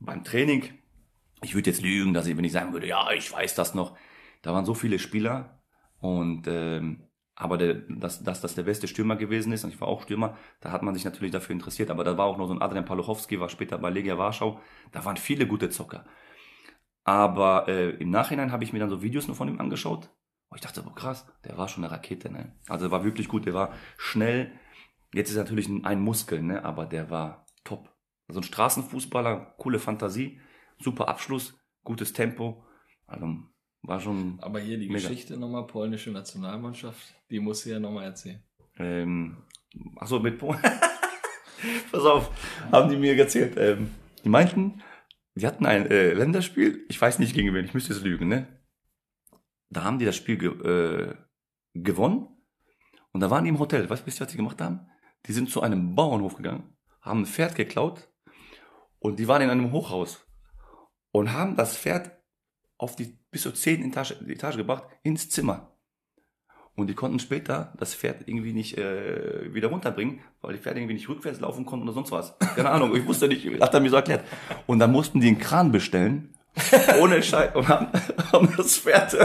Beim Training, ich würde jetzt lügen, dass ich, wenn ich sagen würde, ja, ich weiß das noch, da waren so viele Spieler und ähm, Aber der, dass, dass das der beste Stürmer gewesen ist, und ich war auch Stürmer, da hat man sich natürlich dafür interessiert. Aber da war auch noch so ein Adrian Paluchowski, war später bei Legia Warschau. Da waren viele gute Zocker. Aber äh, im Nachhinein habe ich mir dann so Videos nur von ihm angeschaut. Und ich dachte, boah, krass, der war schon eine Rakete, ne? Also der war wirklich gut, der war schnell. Jetzt ist er natürlich ein, Muskel, ne? Aber der war top. Also ein Straßenfußballer, coole Fantasie, super Abschluss, gutes Tempo. Also war schon. Aber hier die Mega. Geschichte nochmal, polnische Nationalmannschaft, die muss ich ja nochmal erzählen. Ähm, achso, mit Polen. Pass auf, haben die mir erzählt. Ähm, die meinten, die hatten ein äh, Länderspiel, ich weiß nicht gegen wen, ich müsste es lügen, ne? Da haben die das Spiel ge äh, gewonnen und da waren die im Hotel. Weißt du, was die gemacht haben? Die sind zu einem Bauernhof gegangen, haben ein Pferd geklaut und die waren in einem Hochhaus und haben das Pferd auf die bis zur zehnten Etage, Etage gebracht ins Zimmer. Und die konnten später das Pferd irgendwie nicht äh, wieder runterbringen, weil die Pferde irgendwie nicht rückwärts laufen konnten oder sonst was. Keine Ahnung, ich wusste nicht, hat er mir so erklärt. Und dann mussten die einen Kran bestellen, ohne Scheiß, und haben, haben das Pferd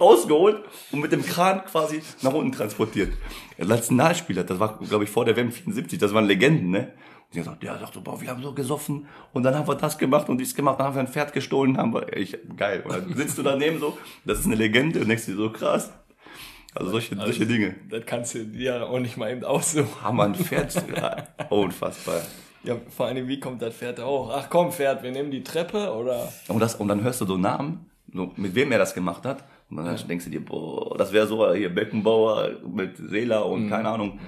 rausgeholt und mit dem Kran quasi nach unten transportiert. Der Nationalspieler, das war, glaube ich, vor der WM 74, das waren Legenden, ne? Und die ja, sagt so, boah, wir haben so gesoffen und dann haben wir das gemacht und dies gemacht, dann haben wir ein Pferd gestohlen, haben wir, ich, geil. Und dann sitzt du daneben so, das ist eine Legende und denkst dir so, krass. Also solche, solche Dinge. Das kannst du dir auch nicht mal eben aussuchen. Haben wir ein Pferd? Ja, unfassbar. Ja, vor allem, wie kommt das Pferd da hoch? Ach komm, Pferd, wir nehmen die Treppe oder? Und, das, und dann hörst du so Namen, so, mit wem er das gemacht hat. Und dann denkst du dir, boah, das wäre so hier Beckenbauer mit Seela und keine Ahnung.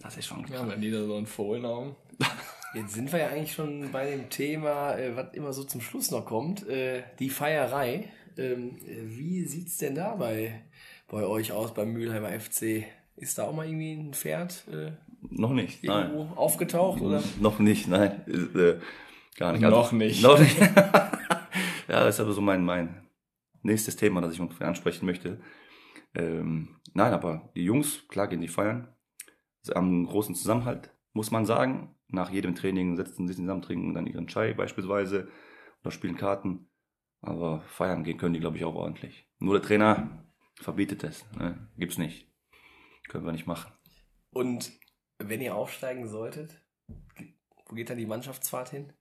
Das ist schon Ja, wenn die da so einen Fohlen haben. Jetzt sind wir ja eigentlich schon bei dem Thema, äh, was immer so zum Schluss noch kommt, äh, die Feierei. Ähm, äh, wie sieht's denn da bei, bei euch aus beim Mülheimer FC? Ist da auch mal irgendwie ein Pferd äh, noch nicht. Nein. irgendwo aufgetaucht? Oder? Noch nicht, nein. Äh, gar nicht. Noch nicht. Noch nicht. ja, das ist aber so mein, mein nächstes Thema, das ich ungefähr ansprechen möchte. Ähm, nein, aber die Jungs, klar gehen die feiern. Sie haben einen großen Zusammenhalt, muss man sagen. Nach jedem Training setzen sie sich zusammen, trinken dann ihren Chai beispielsweise oder spielen Karten. Aber feiern gehen können die, glaube ich, auch ordentlich. Nur der Trainer verbietet es. Ne? Gibt's nicht. Können wir nicht machen. Und wenn ihr aufsteigen solltet, wo geht dann die Mannschaftsfahrt hin?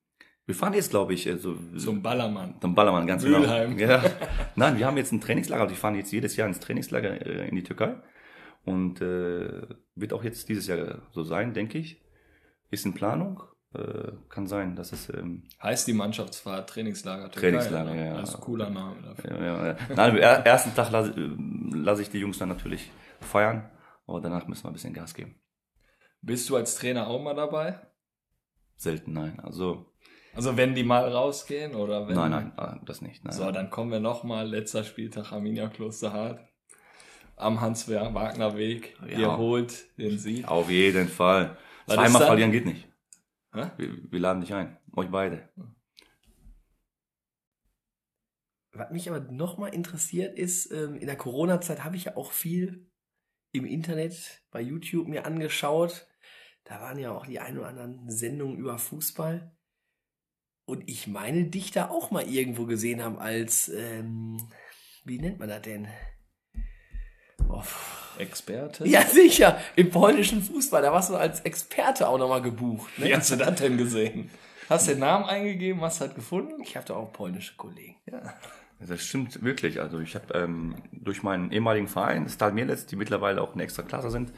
Wir fahren jetzt, glaube ich, äh, so Zum Ballermann. Dann Ballermann, ganz Mülheim. genau. Ja. Nein, wir haben jetzt ein Trainingslager. Also wir fahren jetzt jedes Jahr ins Trainingslager äh, in die Türkei. Und äh, wird auch jetzt dieses Jahr so sein, denke ich. Ist in Planung. Äh, kann sein, dass es... Ähm, Heißt die Mannschaftsfahrt Trainingslager Türkei, Trainingslager, oder? ja. Das ist ein cooler Name dafür. ja, ja, ja. Nein, am er- ersten Tag lasse lasse ich die Jungs dann natürlich feiern. Aber danach müssen wir ein bisschen Gas geben. Bist du als Trainer auch mal dabei? Selten, nein. Also, Also wenn die mal rausgehen oder wenn... nein, nein, ah, das nicht. Nein. So, dann kommen wir nochmal, letzter Spieltag Arminia Klosterhardt. Am Hans-Wagner-Weg. Ja. Ihr holt den Sieg. Auf jeden Fall. Was Zweimal verlieren geht nicht. Hä? Wir, wir laden dich ein. Euch beide. Was mich aber nochmal interessiert ist, ähm, in der Corona-Zeit habe ich ja auch viel im Internet bei YouTube mir angeschaut. Da waren ja auch die ein oder anderen Sendungen über Fußball. Und ich meine, dich da auch mal irgendwo gesehen haben als, ähm, wie nennt man das denn? Oh, Experte? ja, sicher, im polnischen Fußball. Da warst du als Experte auch nochmal gebucht. Ne? Wie hast du das denn gesehen? Hast den Namen eingegeben, hast halt gefunden? Ich habe da auch polnische Kollegen. Das stimmt wirklich. Also ich habe ähm, durch meinen ehemaligen Verein, Stal Mielec, die mittlerweile auch eine extra Klasse sind,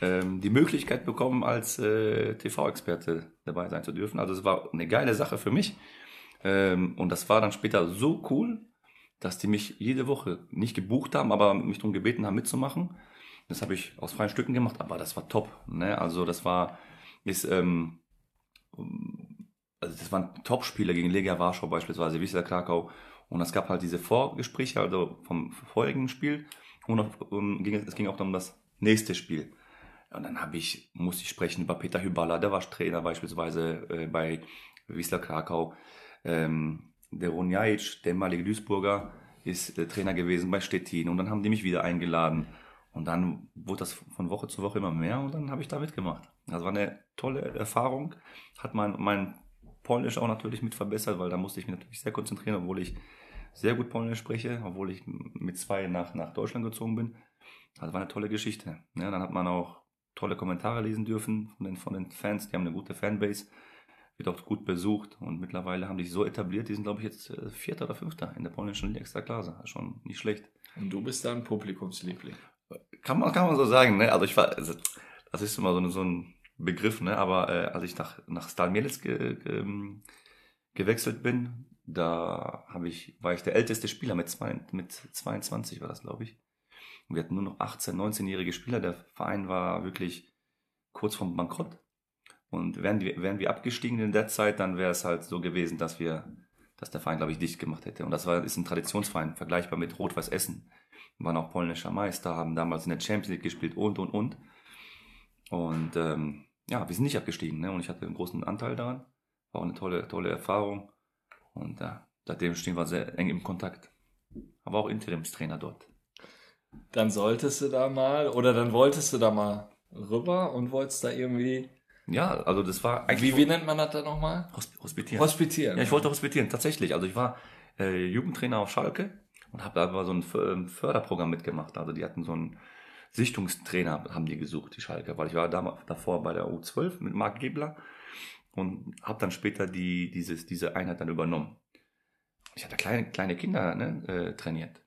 ähm, die Möglichkeit bekommen, als äh, TV-Experte dabei sein zu dürfen. Also es war eine geile Sache für mich. Ähm, und das war dann später so cool, dass die mich jede Woche nicht gebucht haben, aber mich darum gebeten haben, mitzumachen. Das habe ich aus freien Stücken gemacht, aber das war top. Ne? Also das war, ist, ähm, also das waren Top-Spieler gegen Legia Warschau beispielsweise, Wisla Krakau. Und es gab halt diese Vorgespräche, also vom vorigen Spiel. Und ging, es ging auch dann um das nächste Spiel. Und dann habe ich, musste ich sprechen über Peter Hyballa, der war Trainer beispielsweise äh, bei Wisla Krakau. Ähm, der Ron Jajic, der ehemalige Duisburger, ist äh, Trainer gewesen bei Stettin. Und dann haben die mich wieder eingeladen. Und dann wurde das von Woche zu Woche immer mehr und dann habe ich da mitgemacht. Das war eine tolle Erfahrung. Hat mein, mein Polnisch auch natürlich mit verbessert, weil da musste ich mich natürlich sehr konzentrieren, obwohl ich sehr gut Polnisch spreche, obwohl ich mit zwei nach, nach Deutschland gezogen bin. Das war eine tolle Geschichte. Ja, dann hat man auch tolle Kommentare lesen dürfen von den, von den Fans. Die haben eine gute Fanbase, wird auch gut besucht und mittlerweile haben die sich so etabliert. Die sind, glaube ich, jetzt äh, Vierter oder Fünfter in der polnischen Extraklase. Schon nicht schlecht. Und du bist dann Publikumsliebling. Kann man, kann man so sagen, ne? Also ich war, also, das ist immer so, eine, so ein Begriff, ne? Aber äh, als ich nach, nach Stal Mielec ge, ge, ähm, gewechselt bin, da ich, war ich der älteste Spieler mit, zwei, mit 22 war das, glaube ich. Und wir hatten nur noch 18, 19-jährige Spieler. Der Verein war wirklich kurz vorm Bankrott. Und wären wir, wären wir abgestiegen in der Zeit, dann wäre es halt so gewesen, dass wir, dass der Verein, glaube ich, dicht gemacht hätte. Und das war, ist ein Traditionsverein, vergleichbar mit Rot-Weiß Essen. Wir waren auch polnischer Meister, haben damals in der Champions League gespielt und, und, und. Und ähm, ja, wir sind nicht abgestiegen. Ne? Und ich hatte einen großen Anteil daran. War auch eine tolle, tolle Erfahrung. Und ja, seitdem stehen wir sehr eng im Kontakt. Aber auch Interimstrainer dort. Dann solltest du da mal, oder dann wolltest du da mal rüber und wolltest da irgendwie. Ja, also das war eigentlich. Wie, wie nennt man das da nochmal? Hosp hospitieren. Hospitieren. Ja, ich wollte hospitieren, tatsächlich. Also ich war äh, Jugendtrainer auf Schalke und habe da aber so ein Förderprogramm mitgemacht. Also die hatten so einen Sichtungstrainer, haben die gesucht, die Schalke, weil ich war da, davor bei der U12 mit Marc Gebler und habe dann später die, dieses, diese Einheit dann übernommen. Ich hatte kleine, kleine Kinder ne, äh, trainiert.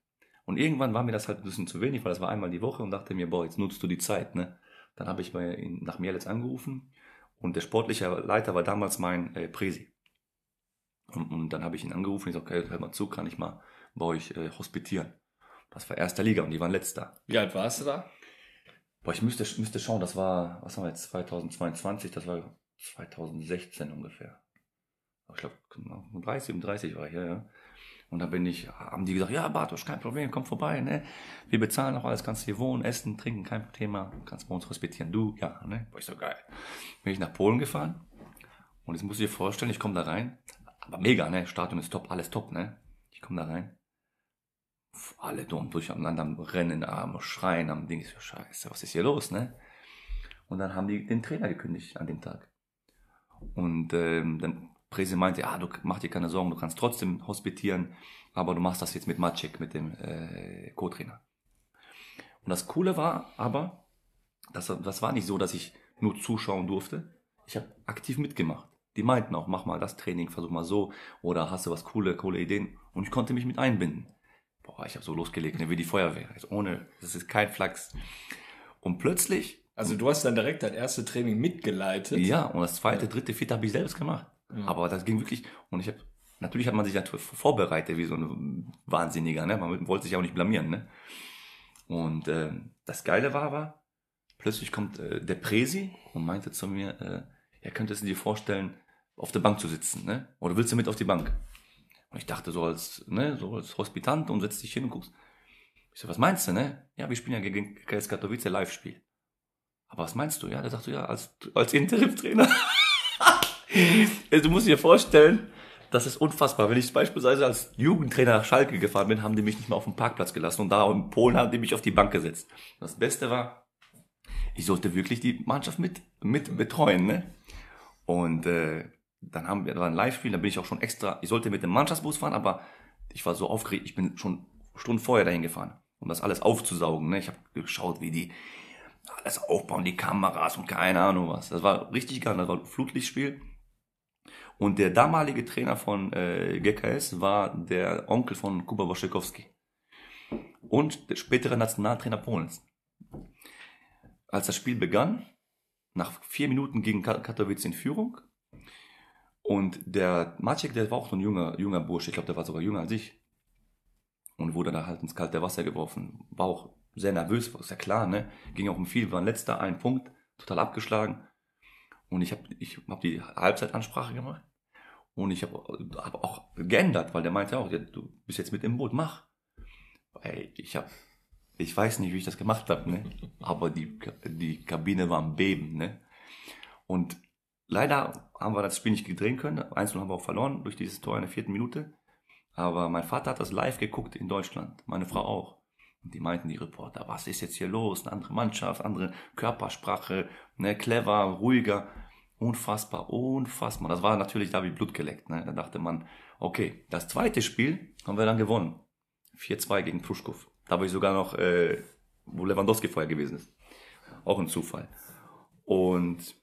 Und irgendwann war mir das halt ein bisschen zu wenig, weil das war einmal die Woche und dachte mir, boah, jetzt nutzt du die Zeit. Ne? Dann habe ich mal in, nach Mielitz angerufen und der sportliche Leiter war damals mein äh, Präsi. Und, und dann habe ich ihn angerufen und ich gesagt, okay, hör mal zu, kann ich mal bei euch äh, hospitieren. Das war erster Liga und die waren letzter. Wie alt warst du da? Boah, ich müsste, müsste schauen, das war, was haben wir jetzt, 2022, das war 2016 ungefähr. Ich glaube, 30, 30 war ich, ja, ja. Und da bin ich, haben die gesagt, ja, Bartosch, kein Problem, komm vorbei, ne? Wir bezahlen auch alles, kannst hier wohnen, essen, trinken, kein Thema, kannst bei uns hospitieren, du, ja, ne? War ich so geil. Bin ich nach Polen gefahren und jetzt muss ich dir vorstellen, ich komme da rein, aber mega, ne? Stadion ist top, alles top, ne? Ich komme da rein, alle dumm durcheinander am Rennen, am Schreien, am Ding, ich so, scheiße, was ist hier los, ne? Und dann haben die den Trainer gekündigt an dem Tag. Und ähm, dann Prese meinte, ja, du mach dir keine Sorgen, du kannst trotzdem hospitieren, aber du machst das jetzt mit Maciek, mit dem äh, Co-Trainer. Und das Coole war aber, das, das war nicht so, dass ich nur zuschauen durfte. Ich habe aktiv mitgemacht. Die meinten auch, mach mal das Training, versuch mal so, oder hast du was coole, coole Ideen? Und ich konnte mich mit einbinden. Boah, ich habe so losgelegt, ne, wie die Feuerwehr. Also ohne, das ist kein Flachs. Und plötzlich also du hast dann direkt dein erstes Training mitgeleitet. Ja, und das zweite, dritte, vierte habe ich selbst gemacht. Aber das ging wirklich, und ich habe, natürlich hat man sich natürlich vorbereitet, wie so ein Wahnsinniger, ne? Man wollte sich auch nicht blamieren, ne? Und äh, das Geile war aber, plötzlich kommt äh, der Presi und meinte zu mir, äh, ja, könntest du dir vorstellen, auf der Bank zu sitzen, ne? Oder willst du mit auf die Bank? Und ich dachte so als, ne, so als Hospitant und setzt dich hin und guckst. Ich so, was meinst du, ne? Ja, wir spielen ja gegen KS Katowice Live-Spiel. Aber was meinst du? Ja, der sagt du ja, als, als Interimtrainer. du musst dir vorstellen, das ist unfassbar. Wenn ich beispielsweise als Jugendtrainer nach Schalke gefahren bin, haben die mich nicht mehr auf dem Parkplatz gelassen und da in Polen haben die mich auf die Bank gesetzt. Das Beste war, ich sollte wirklich die Mannschaft mit, mit betreuen, ne? Und äh, dann haben wir, da war ein Live-Spiel, da bin ich auch schon extra, ich sollte mit dem Mannschaftsbus fahren, aber ich war so aufgeregt, ich bin schon Stunden vorher dahin gefahren, um das alles aufzusaugen. Ne? Ich habe geschaut, wie die alles aufbauen, die Kameras und keine Ahnung was. Das war richtig geil, das war ein Flutlichtspiel. Und der damalige Trainer von äh, GKS war der Onkel von Kuba Waszczykowski. Und der spätere Nationaltrainer Polens. Als das Spiel begann, nach vier Minuten gegen Katowice in Führung. Und der Maciek, der war auch so ein junger, junger Bursche, ich glaube, der war sogar jünger als ich. Und wurde da halt ins kalte Wasser geworfen. War auch sehr nervös, ist ja klar, ne? Ging auch um viel, wir waren letzter, ein Punkt, total abgeschlagen. Und ich habe ich hab die Halbzeitansprache gemacht. Und ich habe hab auch geändert, weil der meinte auch, ja, du bist jetzt mit im Boot, mach. Ey, ich habe, ich weiß nicht, wie ich das gemacht habe, ne? Aber die, die Kabine war am Beben, ne? Und leider haben wir das Spiel nicht gedrehen können. Einzeln haben wir auch verloren durch dieses Tor in der vierten Minute. Aber mein Vater hat das live geguckt in Deutschland, meine Frau auch. Und die meinten die Reporter, was ist jetzt hier los? Eine andere Mannschaft, andere Körpersprache, ne, clever, ruhiger. Unfassbar, unfassbar. Das war natürlich da wie Blut geleckt. Ne? Da dachte man, okay, das zweite Spiel haben wir dann gewonnen. 4-2 gegen Pruschkow. Da war ich sogar noch, äh, wo Lewandowski vorher gewesen ist. Auch ein Zufall. Und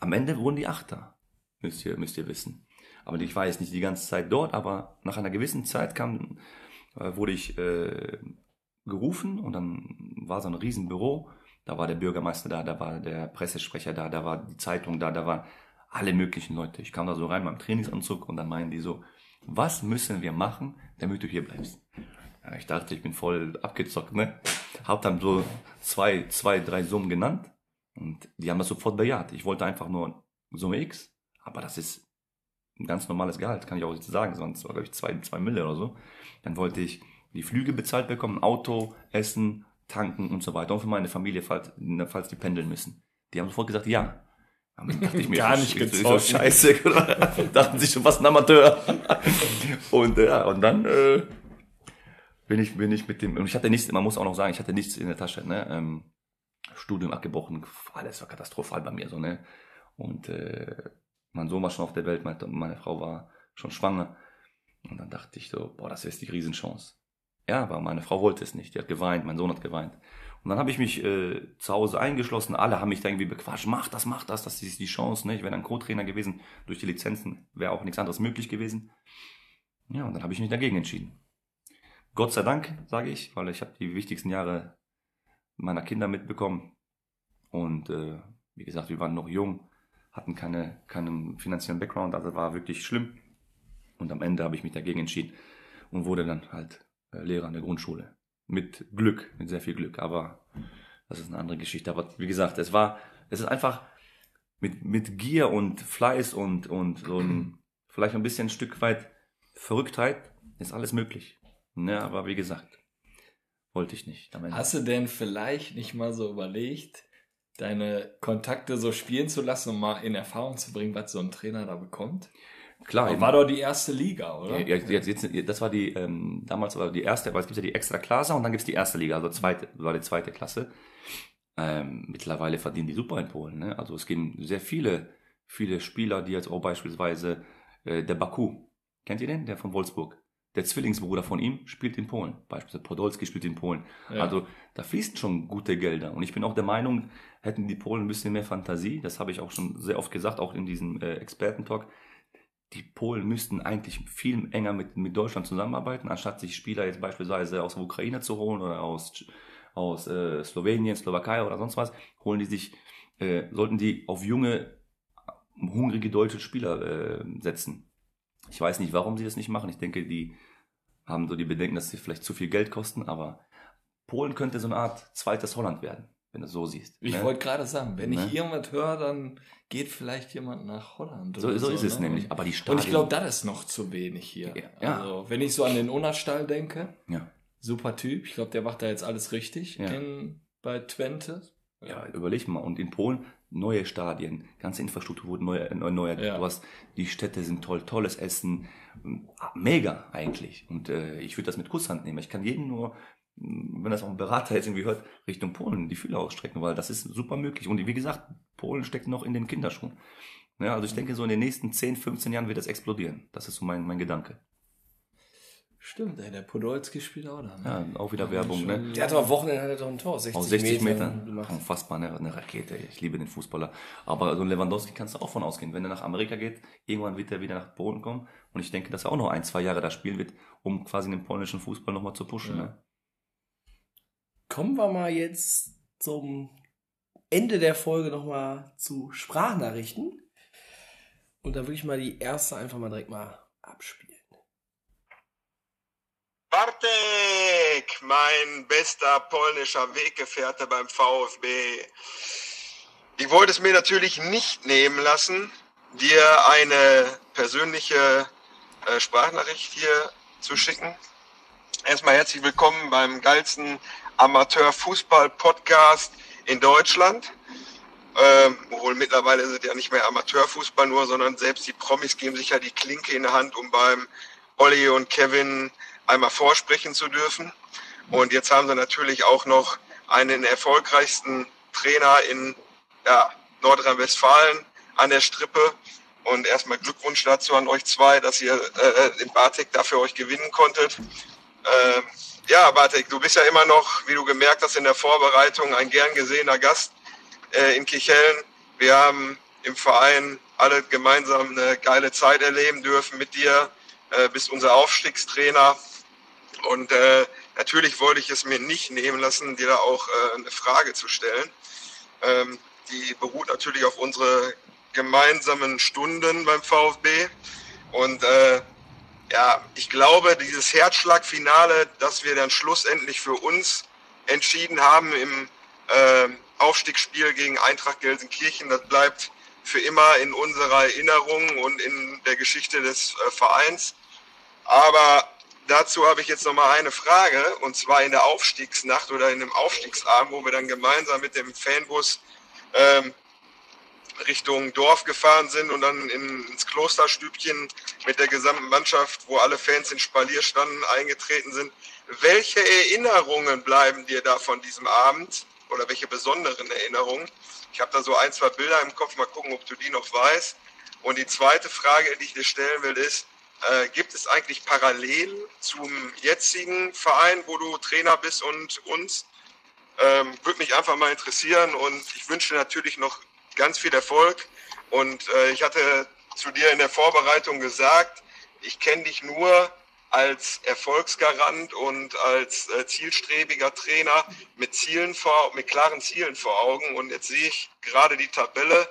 am Ende wurden die Achter, müsst ihr, müsst ihr wissen. Aber ich war jetzt nicht die ganze Zeit dort, aber nach einer gewissen Zeit kam, äh, wurde ich äh, gerufen und dann war so ein Riesenbüro. Da war der Bürgermeister da, da war der Pressesprecher da, da war die Zeitung da, da waren alle möglichen Leute. Ich kam da so rein mit meinem Trainingsanzug und dann meinen die so, was müssen wir machen, damit du hier bleibst? Ja, ich dachte, ich bin voll abgezockt, ne? Hab dann so zwei, zwei, drei Summen genannt und die haben das sofort bejaht. Ich wollte einfach nur Summe X, aber das ist ein ganz normales Gehalt, kann ich auch nicht sagen, sonst war, glaube ich, zwei, zwei Mille oder so. Dann wollte ich die Flüge bezahlt bekommen, Auto, Essen, tanken und so weiter. Und für meine Familie, falls, falls die pendeln müssen. Die haben sofort gesagt, ja. Dann dachte ich mir, Gar nicht ist, ist gezogen. so scheiße. Dachten sich schon, was ein Amateur. und äh, ja, und dann äh, bin ich, bin ich mit dem, und ich hatte nichts, man muss auch noch sagen, ich hatte nichts in der Tasche, ne? Ähm, Studium abgebrochen, alles war katastrophal bei mir, so, ne? Und äh, mein Sohn war schon auf der Welt, meine, meine Frau war schon schwanger. Und dann dachte ich so, boah, das ist die Riesenchance. Ja, aber meine Frau wollte es nicht. Die hat geweint, mein Sohn hat geweint. Und dann habe ich mich äh, zu Hause eingeschlossen. Alle haben mich da irgendwie bequatscht. Mach das, mach das, das ist die Chance. Ne? Ich wäre dann Co-Trainer gewesen. Durch die Lizenzen wäre auch nichts anderes möglich gewesen. Ja, und dann habe ich mich dagegen entschieden. Gott sei Dank, sage ich, weil ich habe die wichtigsten Jahre meiner Kinder mitbekommen. Und äh, wie gesagt, wir waren noch jung, hatten keine, keinen finanziellen Background, also war wirklich schlimm. Und am Ende habe ich mich dagegen entschieden und wurde dann halt Lehrer in der Grundschule. Mit Glück, mit sehr viel Glück. Aber das ist eine andere Geschichte. Aber wie gesagt, es war, es ist einfach mit, mit Gier und Fleiß und, und so ein, vielleicht ein bisschen ein Stück weit Verrücktheit ist alles möglich. Ne, aber wie gesagt, wollte ich nicht. Hast du denn vielleicht nicht mal so überlegt, deine Kontakte so spielen zu lassen, um mal in Erfahrung zu bringen, was so ein Trainer da bekommt? Klar, Aber war doch die erste Liga, oder? Ja, jetzt, jetzt, das war die, ähm, damals war die erste, weil es gibt ja die Extra Klasse und dann gibt es die erste Liga, also zweite, war die zweite Klasse. Ähm, mittlerweile verdienen die super in Polen. Ne? Also es gibt sehr viele, viele Spieler, die jetzt auch beispielsweise äh, der Baku, kennt ihr den? Der von Wolfsburg. Der Zwillingsbruder von ihm spielt in Polen. Beispielsweise Podolski spielt in Polen. Ja. Also da fließen schon gute Gelder. Und ich bin auch der Meinung, hätten die Polen ein bisschen mehr Fantasie, das habe ich auch schon sehr oft gesagt, auch in diesem äh, Expertentalk, die Polen müssten eigentlich viel enger mit, mit Deutschland zusammenarbeiten, anstatt sich Spieler jetzt beispielsweise aus der Ukraine zu holen oder aus, aus äh, Slowenien, Slowakei oder sonst was, holen die sich, äh, sollten die auf junge, hungrige deutsche Spieler äh, setzen. Ich weiß nicht, warum sie das nicht machen. Ich denke, die haben so die Bedenken, dass sie vielleicht zu viel Geld kosten, aber Polen könnte so eine Art zweites Holland werden, wenn du es so siehst. Ich ne? wollte gerade sagen, wenn Ne? ich irgendwas höre, dann geht vielleicht jemand nach Holland. so, oder so ist es ne? nämlich. Aber die Und Stadien, ich glaube, das ist noch zu wenig hier. Ja. Also, wenn ich so an den Unnerstall denke, ja. super Typ. Ich glaube, der macht da jetzt alles richtig Ja. in, bei Twente. Ja, überleg mal. Und in Polen neue Stadien, ganze Infrastruktur wurde neu, neu, neu Ja. du hast, die Städte sind toll, tolles Essen, Ah, mega eigentlich. Und äh, ich würde das mit Kusshand nehmen. Ich kann jeden nur, wenn das auch ein Berater jetzt irgendwie hört, Richtung Polen die Fühler ausstrecken, weil das ist super möglich. Und wie gesagt, Polen steckt noch in den Kinderschuhen. Ja, also ich denke, so in den nächsten 10, 15 Jahren wird das explodieren. Das ist so mein, mein Gedanke. Stimmt, ey, der Podolski spielt auch da. Ne? Ja, auch wieder Werbung, ne? Der hat doch am Wochenende hat er doch ein Tor, 60, Aus 60 Meter Metern. gemacht. Unfassbar, eine, eine Rakete. Ich liebe den Fußballer. Aber so ein Lewandowski kannst du auch von ausgehen. Wenn er nach Amerika geht, irgendwann wird er wieder nach Polen kommen. Und ich denke, dass er auch noch ein, zwei Jahre da spielen wird, um quasi den polnischen Fußball nochmal zu pushen. Ja. Ne? Kommen wir mal jetzt zum Ende der Folge nochmal zu Sprachnachrichten. Und da würde ich mal die erste einfach mal direkt mal abspielen. Bartek, mein bester polnischer Weggefährte beim VfB. Ich wollte es mir natürlich nicht nehmen lassen, dir eine persönliche äh, Sprachnachricht hier zu schicken. Erstmal herzlich willkommen beim geilsten Amateur-Fußball-Podcast in Deutschland. Ähm, obwohl mittlerweile ist es ja nicht mehr Amateurfußball nur, sondern selbst die Promis geben sich ja die Klinke in die Hand, um beim Olli und Kevin einmal vorsprechen zu dürfen. Und jetzt haben sie natürlich auch noch einen der erfolgreichsten Trainer in ja, Nordrhein-Westfalen an der Strippe. Und erstmal Glückwunsch dazu an euch zwei, dass ihr äh, den Bartek dafür euch gewinnen konntet. Äh, ja, Bartek, du bist ja immer noch, wie du gemerkt hast, in der Vorbereitung ein gern gesehener Gast äh, in Kichellen. Wir haben im Verein alle gemeinsam eine geile Zeit erleben dürfen mit dir. Äh, bist unser Aufstiegstrainer. Und äh, natürlich wollte ich es mir nicht nehmen lassen, dir da auch äh, eine Frage zu stellen. Ähm, die beruht natürlich auf unsere gemeinsamen Stunden beim VfB. Und äh, ja, ich glaube, dieses Herzschlagfinale, das wir dann schlussendlich für uns entschieden haben im äh, Aufstiegsspiel gegen Eintracht Gelsenkirchen, das bleibt für immer in unserer Erinnerung und in der Geschichte des äh, Vereins. Aber dazu habe ich jetzt noch mal eine Frage, und zwar in der Aufstiegsnacht oder in dem Aufstiegsabend, wo wir dann gemeinsam mit dem Fanbus ähm, Richtung Dorf gefahren sind und dann in, ins Klosterstübchen mit der gesamten Mannschaft, wo alle Fans in Spalier standen, eingetreten sind. Welche Erinnerungen bleiben dir da von diesem Abend oder welche besonderen Erinnerungen? Ich habe da so ein, zwei Bilder im Kopf, mal gucken, ob du die noch weißt. Und die zweite Frage, die ich dir stellen will, ist, äh, gibt es eigentlich Parallelen zum jetzigen Verein, wo du Trainer bist und uns? Ähm, Würde mich einfach mal interessieren und ich wünsche natürlich noch ganz viel Erfolg. Und äh, ich hatte zu dir in der Vorbereitung gesagt, ich kenne dich nur als Erfolgsgarant und als äh, zielstrebiger Trainer mit Zielen vor, mit klaren Zielen vor Augen. Und jetzt sehe ich gerade die Tabelle.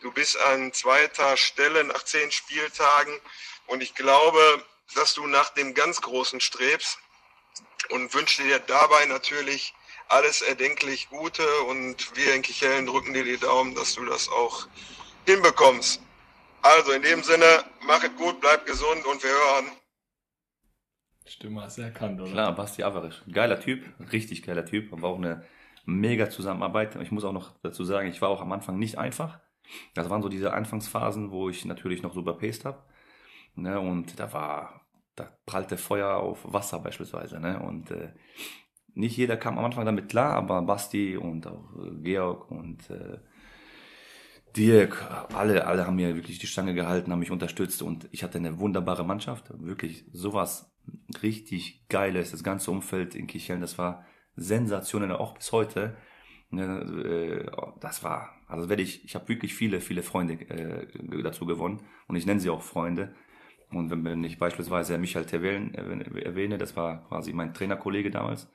Du bist an zweiter Stelle nach zehn Spieltagen. Und ich glaube, dass du nach dem ganz Großen strebst und wünsche dir dabei natürlich alles erdenklich Gute und wir in Kichellen drücken dir die Daumen, dass du das auch hinbekommst. Also in dem Sinne, mach es gut, bleib gesund und wir hören. Stimme hast du erkannt, oder? Klar, Basti Avarisch. Geiler Typ, richtig geiler Typ. War auch eine mega Zusammenarbeit. Ich muss auch noch dazu sagen, ich war auch am Anfang nicht einfach. Das waren so diese Anfangsphasen, wo ich natürlich noch so überpaced habe. Ne, und da war, da prallte Feuer auf Wasser beispielsweise. Ne? Und äh, nicht jeder kam am Anfang damit klar, aber Basti und auch äh, Georg und äh, Dirk, alle, alle haben mir wirklich die Stange gehalten, haben mich unterstützt und ich hatte eine wunderbare Mannschaft. Wirklich sowas richtig Geiles. Das ganze Umfeld in Kichellen, das war sensationell, auch bis heute. Ne, äh, Das war, also werde ich, ich habe wirklich viele, viele Freunde äh, dazu gewonnen und ich nenne sie auch Freunde. Und wenn ich beispielsweise Michael Terwellen erwähne, das war quasi mein Trainerkollege damals äh,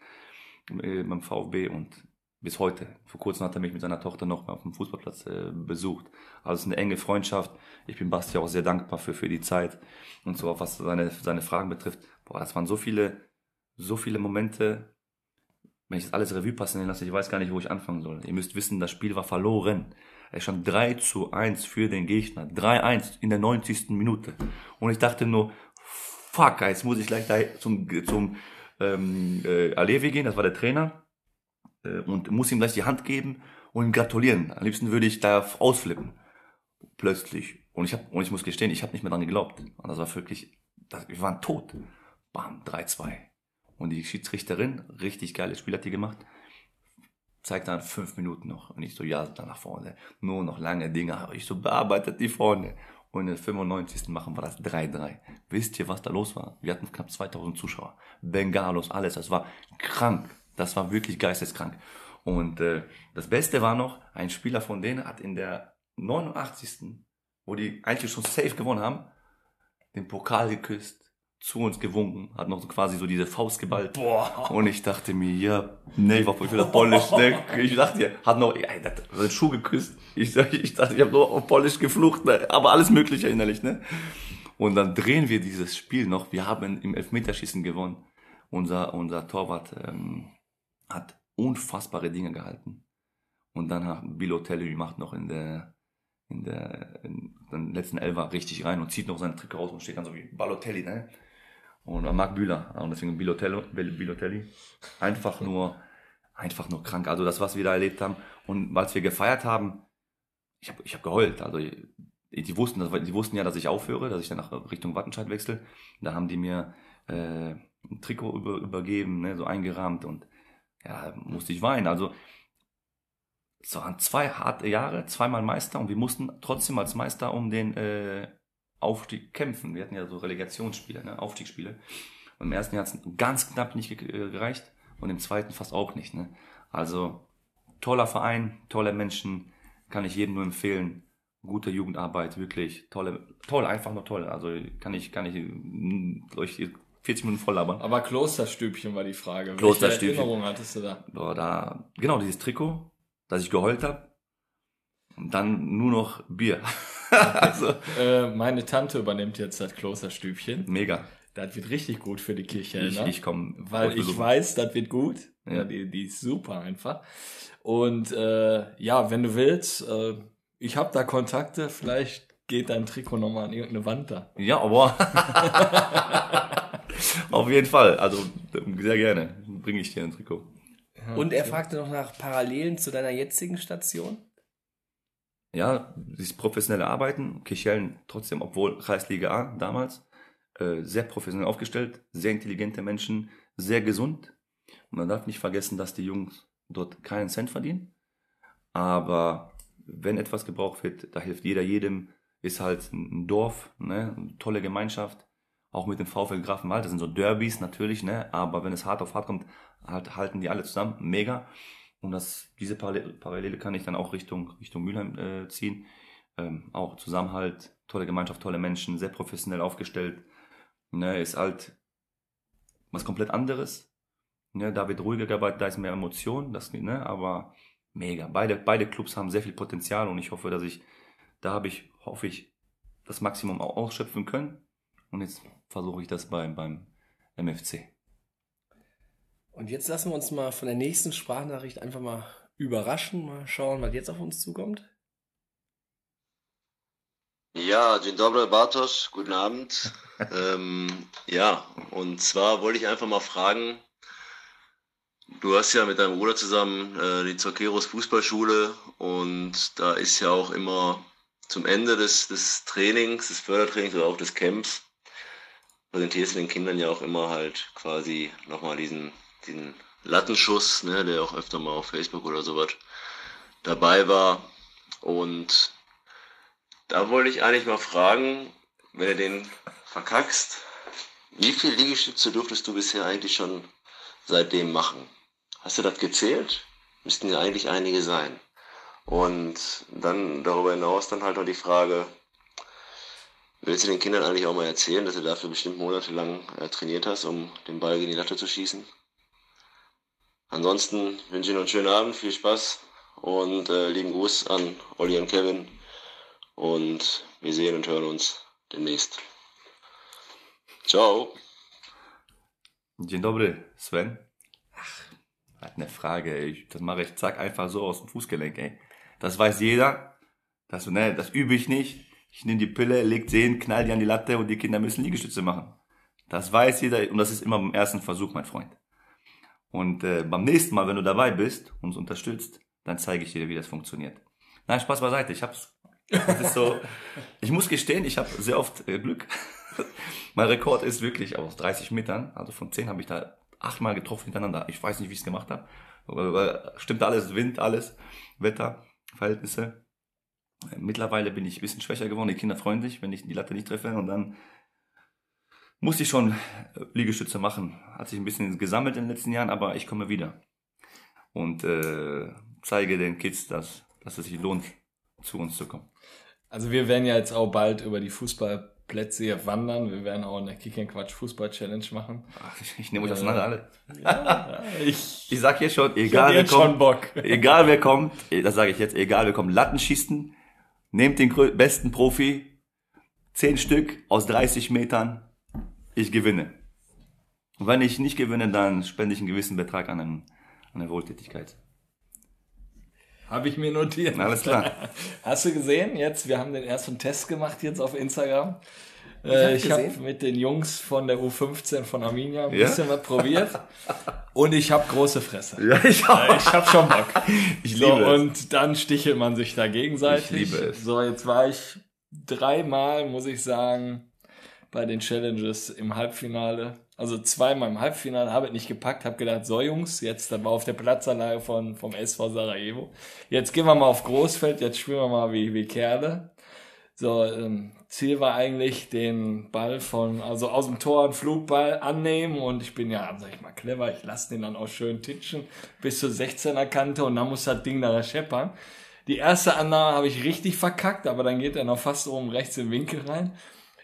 beim VfB und bis heute. Vor kurzem hat er mich mit seiner Tochter noch auf dem Fußballplatz äh, besucht. Also es ist eine enge Freundschaft. Ich bin Basti auch sehr dankbar für, für die Zeit und so, was seine, seine Fragen betrifft. Boah, das waren so viele, so viele Momente. Wenn ich das alles Revue passieren lasse, ich weiß gar nicht, wo ich anfangen soll. Ihr müsst wissen, das Spiel war verloren. Es stand 3 zu 1 für den Gegner. 3-1 in der 90. Minute. Und ich dachte nur, fuck, jetzt muss ich gleich da zum, zum ähm, äh, Alevi gehen, das war der Trainer, äh, und muss ihm gleich die Hand geben und ihm gratulieren. Am liebsten würde ich da ausflippen. Plötzlich. Und ich, hab, und ich muss gestehen, ich habe nicht mehr dran geglaubt. Und das war wirklich, das, wir waren tot. Bam, 3-2. Und die Schiedsrichterin, richtig geiles Spiel hat die gemacht, zeigt dann fünf Minuten noch. Und ich so, ja, dann nach vorne. Nur noch lange Dinge. Ich so, bearbeitet die vorne. Und in der 95. machen wir das 3-3. Wisst ihr, was da los war? Wir hatten knapp 2000 Zuschauer. Bengalos, alles. Das war krank. Das war wirklich geisteskrank. Und äh, das Beste war noch, ein Spieler von denen hat in der 89. wo die eigentlich schon safe gewonnen haben, den Pokal geküsst, zu uns gewunken, hat noch so quasi so diese Faust geballt. Boah. Und ich dachte mir, ja, nee, ich will das Polnisch, ne? Ich dachte, ja, hat noch, ey, hat seinen Schuh geküsst. Ich, ich dachte, ich habe nur auf Polnisch geflucht, ne? aber alles mögliche innerlich, ne? Und dann drehen wir dieses Spiel noch. Wir haben im Elfmeterschießen gewonnen. Unser, unser Torwart ähm, hat unfassbare Dinge gehalten. Und dann hat Bilotelli macht noch in der in der in den letzten Elfer richtig rein und zieht noch seinen Trick raus und steht dann so wie Balotelli, ne? Und äh, Marc Bühler und deswegen Bilotelli, Bilotelli. Einfach nur, einfach nur krank. Also das, was wir da erlebt haben und als wir gefeiert haben, ich habe ich hab geheult. Also die, wussten, die wussten ja, dass ich aufhöre, dass ich dann nach Richtung Wattenscheid wechsle. Da haben die mir äh, ein Trikot über, übergeben, ne, so eingerahmt und ja, musste ich weinen. Also es waren zwei harte Jahre, zweimal Meister und wir mussten trotzdem als Meister um den äh, Aufstieg kämpfen. Wir hatten ja so Relegationsspiele, ne? Aufstiegsspiele. Und im ersten Jahr hat es ganz knapp nicht äh, gereicht und im zweiten fast auch nicht. Ne? Also toller Verein, tolle Menschen, kann ich jedem nur empfehlen. Gute Jugendarbeit, wirklich tolle, toll, einfach nur toll. Also kann ich, kann ich, mm, glaub ich 40 Minuten voll labern. Aber Klosterstübchen war die Frage. Klosterstübchen. Welche Erinnerung hattest du da? Boah, da, genau, dieses Trikot, dass ich geheult habe. Und dann nur noch Bier. also, Äh, meine Tante übernimmt jetzt das Klosterstübchen. mega. Das wird richtig gut für die Kirche, Ich, ne? ich komme. Weil ich weiß, das wird gut. Ja. Ja. die, die ist super einfach. Und äh, ja, wenn du willst, äh, ich habe da Kontakte, vielleicht geht dein Trikot nochmal an irgendeine Wand da. Ja, aber. Auf jeden Fall. Also, sehr gerne. Bringe ich dir ein Trikot. Und er fragte noch nach Parallelen zu deiner jetzigen Station. Ja, dieses professionelle Arbeiten, Kichellen trotzdem, obwohl Kreisliga A damals, äh, sehr professionell aufgestellt, sehr intelligente Menschen, sehr gesund. Und man darf nicht vergessen, dass die Jungs dort keinen Cent verdienen. Aber wenn etwas gebraucht wird, da hilft jeder jedem, ist halt ein Dorf, ne, eine tolle Gemeinschaft. Auch mit dem VfL Grafenwald, das sind so Derbys natürlich, ne, aber wenn es hart auf hart kommt, halt, halten die alle zusammen, mega. Und das, diese Parallele, kann ich dann auch Richtung, Richtung Mülheim äh, ziehen. Ähm, auch Zusammenhalt, tolle Gemeinschaft, tolle Menschen, sehr professionell aufgestellt. Ne, ist halt was komplett anderes. Ne, da wird ruhiger gearbeitet, da ist mehr Emotion, das, ne, aber mega. Beide, beide Clubs haben sehr viel Potenzial und ich hoffe, dass ich, da habe ich, hoffe ich, das Maximum auch ausschöpfen können. Und jetzt versuche ich das beim, beim MFC. Und jetzt lassen wir uns mal von der nächsten Sprachnachricht einfach mal überraschen, mal schauen, was jetzt auf uns zukommt. Ja, dzień dobry Bartosz, guten Abend. ähm, ja, und zwar wollte ich einfach mal fragen, du hast ja mit deinem Bruder zusammen äh, die Zokeros Fußballschule und da ist ja auch immer zum Ende des, des Trainings, des Fördertrainings oder auch des Camps, präsentierst du den Kindern ja auch immer halt quasi nochmal diesen, diesen Lattenschuss, ne, der auch öfter mal auf Facebook oder sowas dabei war und da wollte ich eigentlich mal fragen, wenn du den verkackst, wie viele Liegestütze durftest du bisher eigentlich schon seitdem machen? Hast du das gezählt? Müssten ja eigentlich einige sein. Und dann darüber hinaus dann halt noch die Frage, willst du den Kindern eigentlich auch mal erzählen, dass du dafür bestimmt monatelang äh, trainiert hast, um den Ball gegen die Latte zu schießen? Ansonsten wünsche ich noch einen schönen Abend, viel Spaß und äh, lieben Gruß an Olli und Kevin und wir sehen und hören uns demnächst. Ciao. Dzień dobry, Sven. Ach, hat eine Frage, ey. Ich- Das mache ich zack einfach so aus dem Fußgelenk, ey. Das weiß jeder. Das, ne, das übe ich nicht. Ich nehme die Pille, leg sie hin, knall die an die Latte und die Kinder müssen Liegestütze machen. Das weiß jeder und das ist immer beim ersten Versuch, mein Freund. Und äh, beim nächsten Mal, wenn du dabei bist und uns unterstützt, dann zeige ich dir, wie das funktioniert. Nein, Spaß beiseite. Ich hab's. Das ist so. Ich muss gestehen, ich habe sehr oft äh, Glück. mein Rekord ist wirklich aus 30 Metern. Also von 10 habe ich da achtmal getroffen hintereinander. Ich weiß nicht, wie ich es gemacht habe. Stimmt alles, Wind, alles, Wetter, Verhältnisse. Mittlerweile bin ich ein bisschen schwächer geworden. Die Kinder freuen sich, wenn ich die Latte nicht treffe. Und dann musste ich schon äh, Liegestütze machen. Hat sich ein bisschen gesammelt in den letzten Jahren, aber ich komme wieder. Und äh, zeige den Kids, dass, dass es sich lohnt, zu uns zu kommen. Also wir werden ja jetzt auch bald über die Fußballplätze hier wandern. Wir werden auch eine Kick and Quatsch Fußball Challenge machen. Ach, ich, ich nehme euch auseinander alle. Ja, ich Ich sag hier schon, egal wer jetzt schon kommt, Bock. egal wer kommt, eh, das sage ich jetzt, egal wer kommt, Latten schießen, nehmt den besten Profi, zehn Stück aus 30 Metern, ich gewinne. Und wenn ich nicht gewinne, dann spende ich einen gewissen Betrag an, einen, an eine Wohltätigkeit. Habe ich mir notiert. Alles klar. Hast du gesehen jetzt? Wir haben den ersten Test gemacht jetzt auf Instagram. Äh, Ich habe gesehen. mit den Jungs von der U15 von Arminia ein Ja? bisschen was probiert. Und ich habe große Fresse. Ja, ich Ich habe schon Bock. Ich So, liebe es. und dann stichelt man sich da gegenseitig. Ich liebe es. So, jetzt war ich dreimal, muss ich sagen, bei den Challenges im Halbfinale. Also zweimal im Halbfinale habe ich nicht gepackt, habe gedacht, so Jungs, jetzt dann war auf der Platzanlage von, vom SV Sarajevo. Jetzt gehen wir mal auf Großfeld, jetzt spielen wir mal wie, wie Kerle. So, ähm, Ziel war eigentlich den Ball von, also aus dem Tor einen Flugball annehmen und ich bin ja, sag ich mal, clever, ich lasse den dann auch schön titschen bis zur 16er Kante und dann muss das Ding da scheppern. Die erste Annahme habe ich richtig verkackt, aber dann geht er noch fast oben rechts im Winkel rein.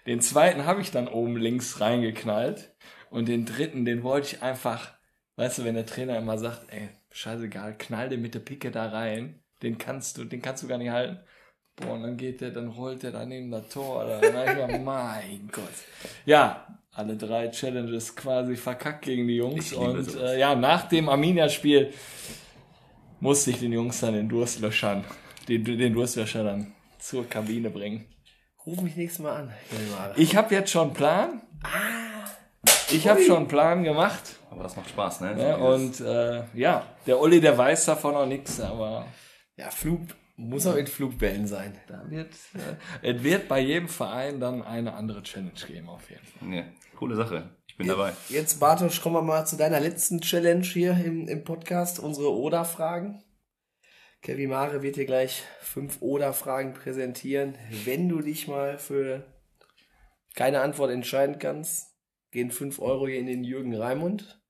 Den zweiten habe ich dann oben links reingeknallt und den dritten, den wollte ich einfach, weißt du, wenn der Trainer immer sagt, ey, scheißegal, knall den mit der Picke da rein, den kannst du, den kannst du gar nicht halten. Boah, und dann geht der, dann rollt der da neben das Tor. Oder, dann mein Gott. Ja, alle drei Challenges quasi verkackt gegen die Jungs. Und äh, ja, nach dem Arminia-Spiel musste ich den Jungs dann den Durstlöschern, den, den Durstlöscher dann zur Kabine bringen. Ruf mich nächstes Mal an. Ich habe jetzt schon einen Plan. Ah. Ich habe schon einen Plan gemacht. Aber das macht Spaß, ne? Dieses- Und äh, ja, der Uli, der weiß davon noch nichts, aber Ja, Flug muss auch mit Flugbällen sein. da wird, äh, es wird bei jedem Verein dann eine andere Challenge geben, auf jeden Fall. Nee, coole Sache. Ich bin dabei. Jetzt, Bartosch, kommen wir mal zu deiner letzten Challenge hier im, im Podcast, unsere Oder-Fragen. Kevin Mare wird dir gleich fünf Oder-Fragen präsentieren. Wenn du dich mal für keine Antwort entscheiden kannst, gehen fünf Euro hier in den Jürgen Raimund.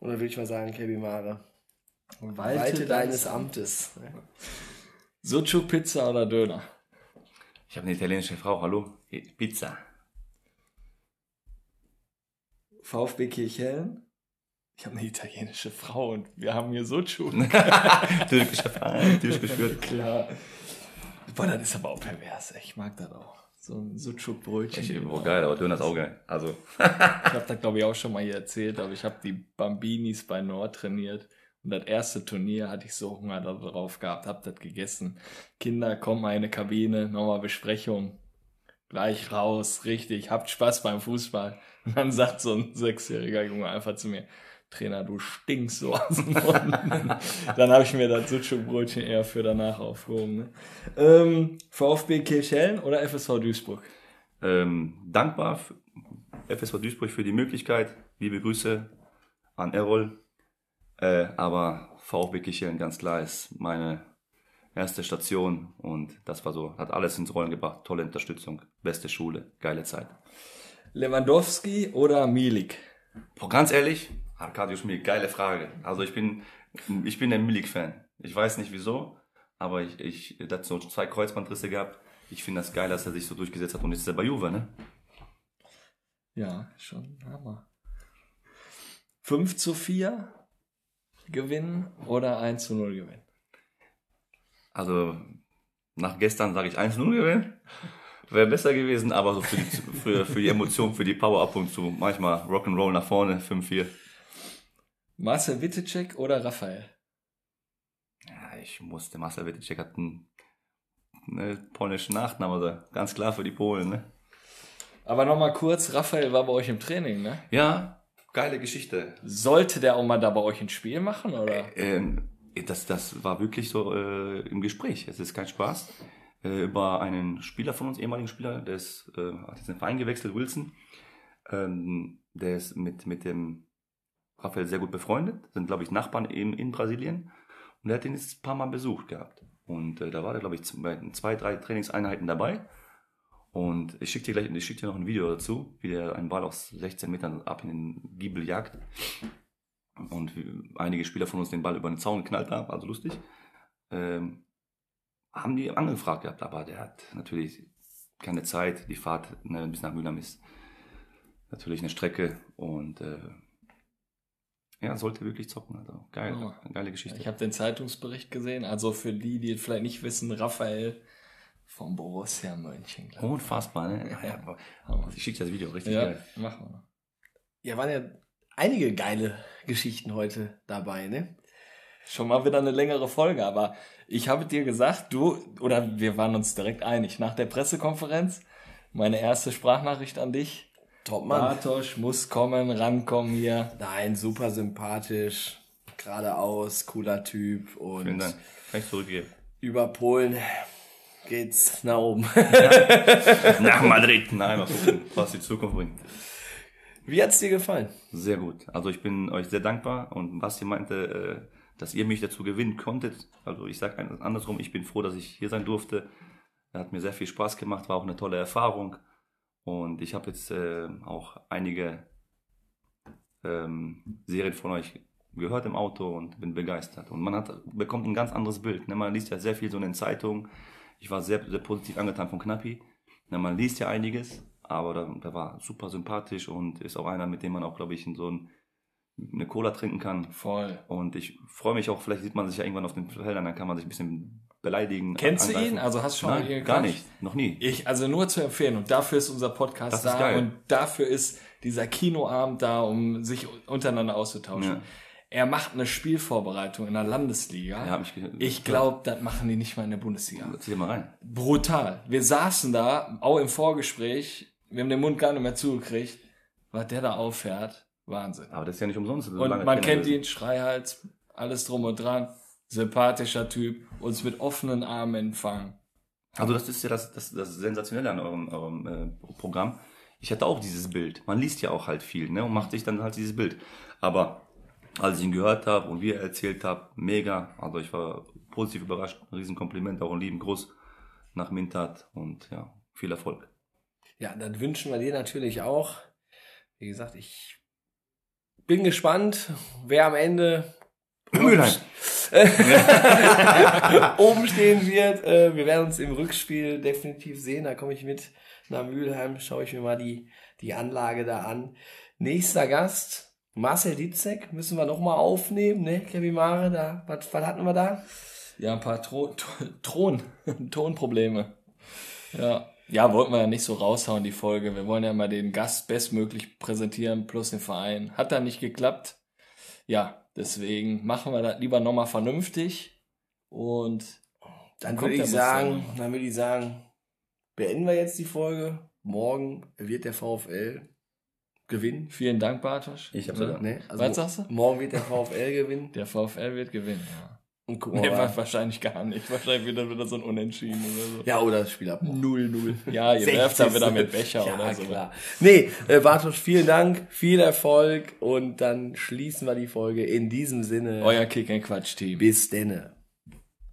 Und dann würde ich mal sagen, Kevin Mare, walte deines Amtes. Sucuk, Pizza oder Döner? Ich habe eine italienische Frau. Hallo? Pizza. VfB Kirchhellen? Ich habe eine italienische Frau und wir haben hier Sucuk. Türkischer Verein, türkisch geführt. Klar. Boah, das ist aber auch pervers, ey. ich mag das auch. So ein Sucuk-Brötchen. Ich, boah, geil, aber Döner ist auch geil. Also, Ich habe das, glaube ich, auch schon mal hier erzählt, aber ich habe die Bambinis bei Nord trainiert. Und das erste Turnier hatte ich so Hunger darauf gehabt, hab das gegessen. Kinder, kommen mal in eine Kabine, nochmal Besprechung. Gleich raus, richtig, habt Spaß beim Fußball. Und dann sagt so ein sechsjähriger Junge einfach zu mir, Trainer, du stinkst so aus dem Mund. dann habe ich mir das Sucuk-Brötchen eher für danach aufgehoben. Ne? Ähm, VfB Kirchhellen oder FSV Duisburg? ähm, dankbar FSV Duisburg für die Möglichkeit. Liebe Grüße an Errol. Äh, aber VfB Kirchhellen ganz klar ist meine erste Station und das war so, hat alles ins Rollen gebracht. Tolle Unterstützung, beste Schule, geile Zeit. Lewandowski oder Milik? Boah, ganz ehrlich, Arkadiusz Milik, geile Frage. Also ich bin, ich bin ein Milik-Fan. Ich weiß nicht wieso, aber ich, ich, der hat so zwei Kreuzbandrisse gehabt. Ich finde das geil, dass er sich so durchgesetzt hat und jetzt ist er bei Juve, ne? Ja, schon Hammer. 5 zu 4 gewinnen oder 1 zu 0 gewinnen? Also nach gestern sage ich 1-0 gewinnen. Wäre besser gewesen, aber so für die, für, für die Emotion, für die Power ab und zu, manchmal Rock'n'Roll nach vorne, 5-4. Marcel Wittecek oder Raphael? Ja, ich musste, Marcel Wittecek hat einen ne, polnischen Nachnamen, also ganz klar für die Polen, ne? Aber nochmal kurz, Raphael war bei euch im Training, ne? Ja, geile Geschichte. Sollte der auch mal da bei euch ein Spiel machen, oder? Ähm, das, das war wirklich so äh, im Gespräch. Es ist kein Spaß. Äh, über einen Spieler von uns, ehemaligen Spieler, der ist, äh, hat jetzt den Verein gewechselt, Wilson. Ähm, der ist mit, mit dem Raphael sehr gut befreundet, sind, glaube ich, Nachbarn in, in Brasilien. Und er hat ihn jetzt ein paar Mal besucht gehabt. Und äh, da war er, glaube ich, zwei, drei Trainingseinheiten dabei. Und ich schicke dir gleich, ich schicke dir noch ein Video dazu, wie der einen Ball aus 16 Metern ab in den Giebel jagt. Und einige Spieler von uns den Ball über den Zaun geknallt haben, also lustig. Ähm, haben die angefragt gehabt, aber der hat natürlich keine Zeit. Die Fahrt ne, bis nach Mülheim ist natürlich eine Strecke und äh, ja, sollte wirklich zocken. Also geil, Ja. geile Geschichte. Ich habe den Zeitungsbericht gesehen. Also für die, die es vielleicht nicht wissen, Raphael vom Borussia Mönchengladbach. Unfassbar, ne? Ja, ja, aber ich schicke das Video, richtig Ja, geil. machen wir. Ja, waren ja einige geile Geschichten heute dabei, ne? Schon mal wieder eine längere Folge, aber ich habe dir gesagt, du, oder wir waren uns direkt einig, nach der Pressekonferenz, meine erste Sprachnachricht an dich. Top Mann. Bartosch muss kommen, rankommen hier. Nein, super sympathisch, geradeaus, cooler Typ und Vielen Dank. Kann ich zurückgeben. über Polen geht's nach oben. Nach Madrid. Nein, mal gucken, was die Zukunft bringt. Wie hat's dir gefallen? Sehr gut. Also ich bin euch sehr dankbar und Basti meinte, äh, dass ihr mich dazu gewinnen konntet. Also ich sage andersrum, ich bin froh, dass ich hier sein durfte. Hat mir sehr viel Spaß gemacht, war auch eine tolle Erfahrung. Und ich habe jetzt äh, auch einige ähm, Serien von euch gehört im Auto und bin begeistert. Und man hat, bekommt ein ganz anderes Bild. Ne? Man liest ja sehr viel so in den Zeitungen. Ich war sehr, sehr positiv angetan von Knappi. Ne? Man liest ja einiges, aber der, der war super sympathisch und ist auch einer, mit dem man auch, glaube ich, in so ein, eine Cola trinken kann. Voll. Und ich freue mich auch, vielleicht sieht man sich ja irgendwann auf den Feldern, dann kann man sich ein bisschen beleidigen. Kennst du angreifen. ihn? Also hast du schon mal Nein, hier gar nicht. Noch nie. Ich, also nur zu empfehlen. Und dafür ist unser Podcast ist da. geil. Und dafür ist dieser Kinoabend da, um sich untereinander auszutauschen. Ja. Er macht eine Spielvorbereitung in der Landesliga. Ja, hab ich ich glaube, das machen die nicht mal in der Bundesliga. Zieh mal rein. Brutal. Wir saßen da, auch im Vorgespräch. Wir haben den Mund gar nicht mehr zugekriegt. Was der da auffährt. Wahnsinn. Aber das ist ja nicht umsonst. so Und man kennt ihn, Schreihals, alles drum und dran. Sympathischer Typ, uns mit offenen Armen empfangen. Also das ist ja das, das, das Sensationelle an eurem, eurem äh, Programm. Ich hatte auch dieses Bild. Man liest ja auch halt viel ne, und macht sich dann halt dieses Bild. Aber als ich ihn gehört habe und wie er erzählt hat, mega. Also ich war positiv überrascht. Ein Riesenkompliment, auch einen lieben Gruß nach Mintat und ja, viel Erfolg. Ja, das wünschen wir dir natürlich auch. Wie gesagt, ich bin gespannt, wer am Ende Mülheim. oben stehen wird. Äh, Wir werden uns im Rückspiel definitiv sehen. Da komme ich mit nach Mülheim, schaue ich mir mal die, die Anlage da an. Nächster Gast, Marcel Ditzek, müssen wir nochmal aufnehmen, ne, Kevin Mare, da, was, was hatten wir da? Ja, ein paar Thron, Thron, Tonprobleme. Ja. Ja, wollten wir ja nicht so raushauen, die Folge. Wir wollen ja mal den Gast bestmöglich präsentieren, plus den Verein. Hat da nicht geklappt. Ja, deswegen machen wir das lieber nochmal vernünftig. Und Dann würde ich sagen, dann. dann würde ich sagen, beenden wir jetzt die Folge. Morgen wird der VfL gewinnen. vielen Dank, Bartosch. Ich gesagt. Ne? Was sagst du? Morgen wird der VfL gewinnen. Der VfL wird gewinnen, ja. Und gucken Nee, mal. wahrscheinlich gar nicht. Wahrscheinlich wieder wieder so ein Unentschieden oder so. Ja, oder das Spiel ab. 0-0. Ja, ihr werft dann wieder mit Becher ja, oder so. Klar. Nee, äh, Bartosz, vielen Dank, viel Erfolg und dann schließen wir die Folge in diesem Sinne. Euer Kick-and-Quatsch-Team. Bis denne.